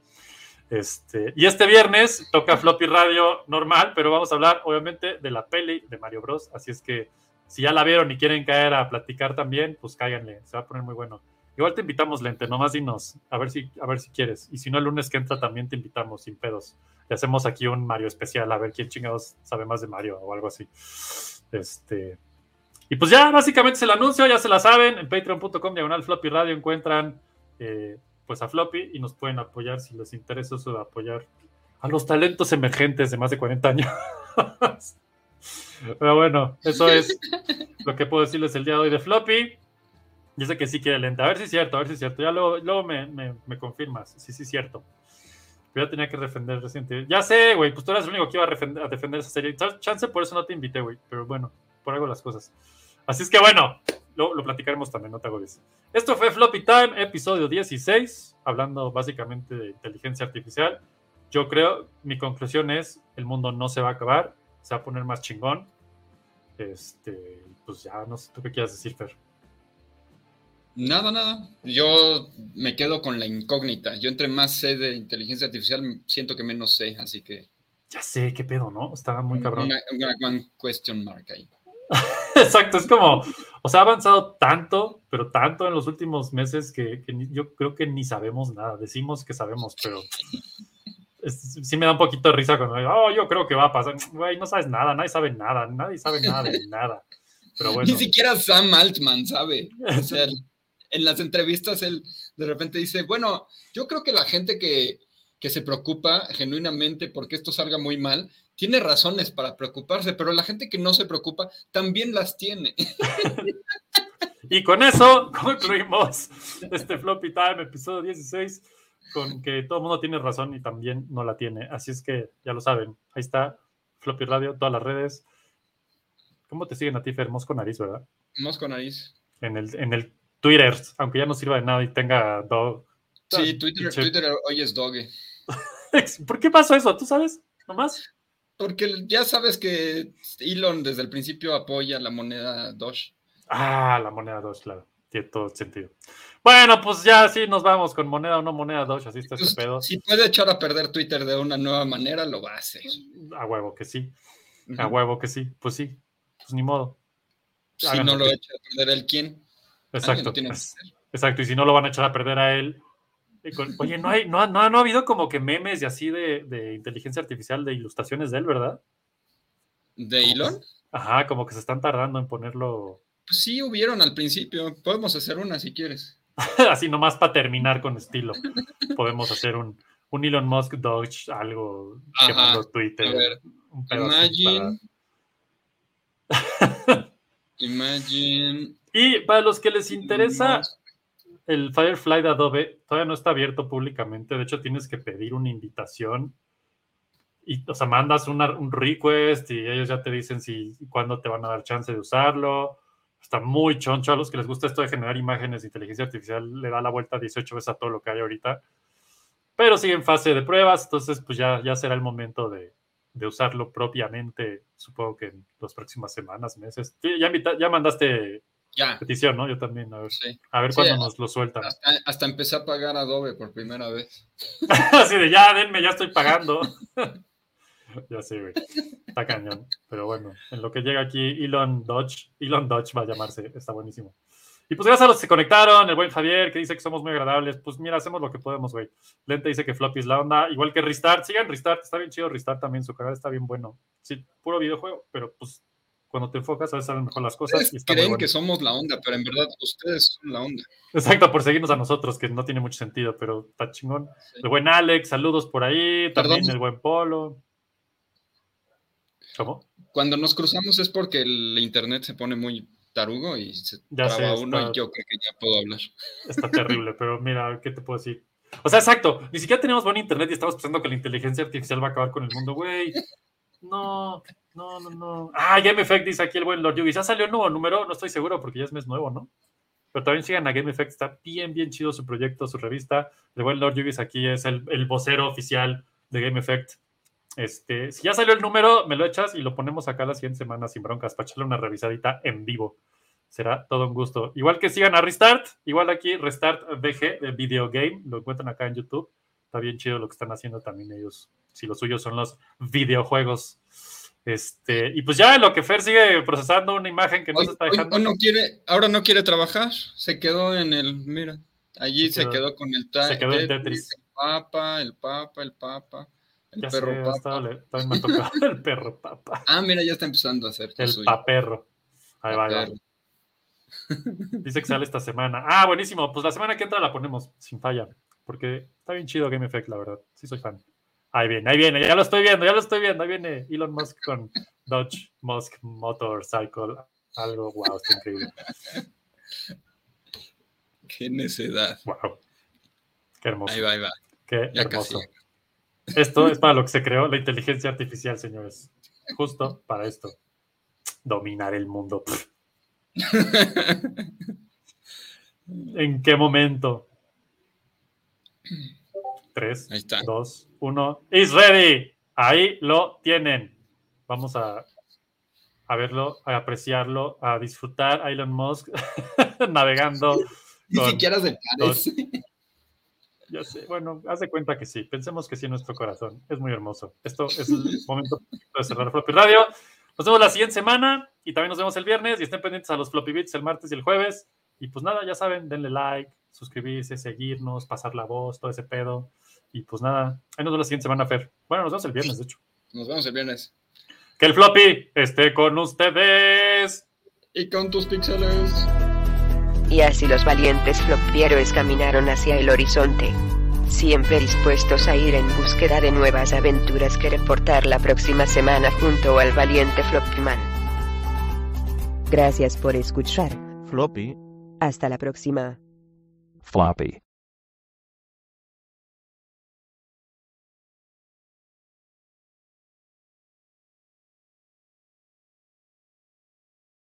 F: Este, y este viernes toca floppy radio normal, pero vamos a hablar obviamente de la peli de Mario Bros. Así es que si ya la vieron y quieren caer a platicar también, pues cáiganle, se va a poner muy bueno. Igual te invitamos, Lente, nomás dinos, a ver si, a ver si quieres. Y si no, el lunes que entra también te invitamos, sin pedos. Y hacemos aquí un Mario especial, a ver quién chingados sabe más de Mario o algo así. Este. Y pues ya básicamente es el anuncio, ya se la saben. En patreon.com diagonal floppy radio encuentran eh, pues a floppy y nos pueden apoyar si les interesa eso de apoyar a los talentos emergentes de más de 40 años. Pero bueno, eso es lo que puedo decirles el día de hoy de floppy. Sé que sí quiere lenta. A ver si es cierto, a ver si es cierto. Ya luego, luego me, me, me, confirmas. Sí, sí es cierto. Yo ya tenía que defender reciente. Ya sé, güey. Pues tú eras el único que iba a defender, a defender esa serie. Chance por eso no te invité, güey. Pero bueno, por algo las cosas. Así es que bueno, lo, lo platicaremos también, no te agobies. Esto fue Floppy Time, episodio 16, hablando básicamente de inteligencia artificial. Yo creo, mi conclusión es, el mundo no se va a acabar, se va a poner más chingón. Este, pues ya no sé tú qué quieras decir, Fer.
H: Nada, nada. Yo me quedo con la incógnita. Yo entre más sé de inteligencia artificial, siento que menos sé, así que...
F: Ya sé, qué pedo, ¿no? Estaba muy cabrón.
H: Una, una question mark ahí.
F: Exacto, es como, o sea, ha avanzado tanto, pero tanto en los últimos meses que, que yo creo que ni sabemos nada. Decimos que sabemos, pero es, sí me da un poquito de risa cuando digo, oh, yo creo que va a pasar. Güey, no sabes nada, nadie sabe nada, nadie sabe nada de nada. Pero bueno.
H: Ni siquiera Sam Altman sabe. O sea, en las entrevistas él de repente dice, bueno, yo creo que la gente que, que se preocupa genuinamente porque esto salga muy mal, tiene razones para preocuparse, pero la gente que no se preocupa también las tiene.
F: y con eso concluimos este Floppy Time, episodio 16, con que todo el mundo tiene razón y también no la tiene. Así es que ya lo saben, ahí está Floppy Radio, todas las redes. ¿Cómo te siguen a ti, Fer? Mosco Nariz, ¿verdad?
H: Mosco Nariz.
F: En el, en el Twitter, aunque ya no sirva de nada y tenga dog.
H: Sí, Twitter, Twitter hoy es doge.
F: ¿Por qué pasó eso? ¿Tú sabes? ¿Nomás?
H: Porque ya sabes que Elon desde el principio apoya la moneda Doge.
F: Ah, la moneda Doge, claro. Tiene todo sentido. Bueno, pues ya sí nos vamos con moneda o no moneda Doge, así está este pedo.
H: Si puede echar a perder Twitter de una nueva manera, lo va a hacer.
F: A huevo que sí. A huevo que sí. Pues sí. Pues ni modo.
H: Si no lo echa a perder el quién.
F: Exacto. Exacto, y si no lo van a echar a perder a él. Oye, no, hay, no, no, no ha habido como que memes y así de, de, inteligencia artificial de ilustraciones de él, ¿verdad?
H: ¿De Elon?
F: Ajá, como que se están tardando en ponerlo.
H: Pues sí, hubieron al principio. Podemos hacer una si quieres.
F: así nomás para terminar con estilo. Podemos hacer un, un Elon Musk Dodge, algo que mandó Twitter. Un
H: Imagine. Imagine
F: Y para los que les interesa el Firefly de Adobe, todavía no está abierto públicamente. De hecho, tienes que pedir una invitación. Y, o sea, mandas una- un request y ellos ya te dicen si cuándo te van a dar chance de usarlo. Está muy choncho a los que les gusta esto de generar imágenes de inteligencia artificial. Le da la vuelta 18 veces a todo lo que hay ahorita. Pero sigue en fase de pruebas, entonces pues ya, ya será el momento de, de usarlo propiamente, supongo que en las próximas semanas, meses. Sí, ya, ya mandaste
H: Ya.
F: petición, ¿no? Yo también, a ver,
H: Sí.
F: a ver
H: Sí,
F: cuándo nos lo sueltan.
H: Hasta, hasta empecé a pagar Adobe por primera vez.
F: Así de ya, denme, ya estoy pagando. ya sé, güey. Está cañón. Pero bueno, en lo que llega aquí, Elon Dodge, Elon Dodge va a llamarse, está buenísimo. Y pues gracias a los que se conectaron, el buen Javier que dice que somos muy agradables. Pues mira, hacemos lo que podemos, güey. Lente dice que Floppy es la onda, igual que Restart. Sigan Restart, está bien chido Restart también, su canal está bien bueno. Sí, puro videojuego, pero pues cuando te enfocas a veces salen mejor las cosas. Y está
H: creen
F: bueno.
H: que somos la onda, pero en verdad ustedes son la onda.
F: Exacto, por seguirnos a nosotros, que no tiene mucho sentido, pero está chingón. El buen Alex, saludos por ahí. También
H: Perdón.
F: el buen Polo. ¿Cómo?
H: Cuando nos cruzamos es porque el internet se pone muy tarugo y se
F: Ya
H: traba
F: sé,
H: uno
F: está-
H: y yo creo que ya puedo hablar.
F: Está terrible, pero mira, ¿qué te puedo decir? O sea, exacto, ni siquiera tenemos buen internet y estamos pensando que la inteligencia artificial va a acabar con el mundo, güey. No, no, no, no. Ah, Game Effect dice aquí el buen Lord Yugi. ¿Ya salió nuevo número? No estoy seguro porque ya es mes nuevo, ¿no? Pero también sigan a Game Effect, está bien, bien chido su proyecto, su revista. El buen Lord Yugis aquí es el, el vocero oficial de Game Effect. Este, si ya salió el número, me lo echas y lo ponemos acá la siguiente semana sin broncas para echarle una revisadita en vivo. Será todo un gusto. Igual que sigan a Restart, igual aquí Restart VG de Video Game, lo encuentran acá en YouTube. Está bien chido lo que están haciendo también ellos. Si los suyos son los videojuegos. Este, y pues ya lo que Fer sigue procesando una imagen que no
H: Hoy,
F: se está dejando.
H: hoy no quiere, ahora no quiere trabajar, se quedó en el, mira, allí
F: Se
H: se
F: quedó-
H: quedó, con el
F: se quedó en Tetris.
H: el papa, el papa, el papa, el
F: Ya
H: perro
F: sé,
H: papa.
F: le- también me ha tocado el perro papa.
H: Ah, mira, ya está empezando a hacer
F: El paperro. Ahí va, va. Dice que sale esta semana. Ah, buenísimo. Pues la semana que entra la ponemos sin falla. Porque está bien chido Game Effect, la verdad. Sí, soy fan. Ahí viene, ahí viene. Ya lo estoy viendo, ya lo estoy viendo. Ahí viene Elon Musk con Dodge Musk Motorcycle. Algo, wow, está increíble.
H: Qué necedad.
F: Wow. Qué hermoso.
H: Ahí va, ahí va.
F: Qué
H: Ya
F: hermoso.
H: casi.
F: Esto es para lo que se creó la inteligencia artificial, señores. Justo para esto. Dominar el mundo. ¿En qué momento? Tres,
H: Ahí está.
F: dos, uno. Is ready. Ahí lo tienen. Vamos a, a verlo, a apreciarlo, a disfrutar a Elon Musk navegando.
H: Ni
F: con-
H: siquiera se parece.
F: Ya sé, bueno, haz de cuenta que sí. Pensemos que sí en nuestro corazón. Es muy hermoso. Esto es el momento de cerrar Floppy Radio. Nos vemos la siguiente semana y también nos vemos el viernes y estén pendientes a los Floppy Beats el martes y el jueves. Y pues nada, ya saben, denle like, suscribirse, seguirnos, pasar la voz, todo ese pedo. Y pues nada, ahí nos vemos la siguiente semana, Fer. Bueno, nos vemos el viernes, de hecho.
H: Nos vemos el viernes.
F: Que el Floppy esté con ustedes.
H: Y con tus píxeles.
E: Y así los valientes flopieros caminaron hacia el horizonte. Siempre dispuestos a ir en búsqueda de nuevas aventuras que reportar la próxima semana junto al valiente Floppyman. Gracias por escuchar.
A: Floppy.
E: Hasta la próxima.
M: Floppy.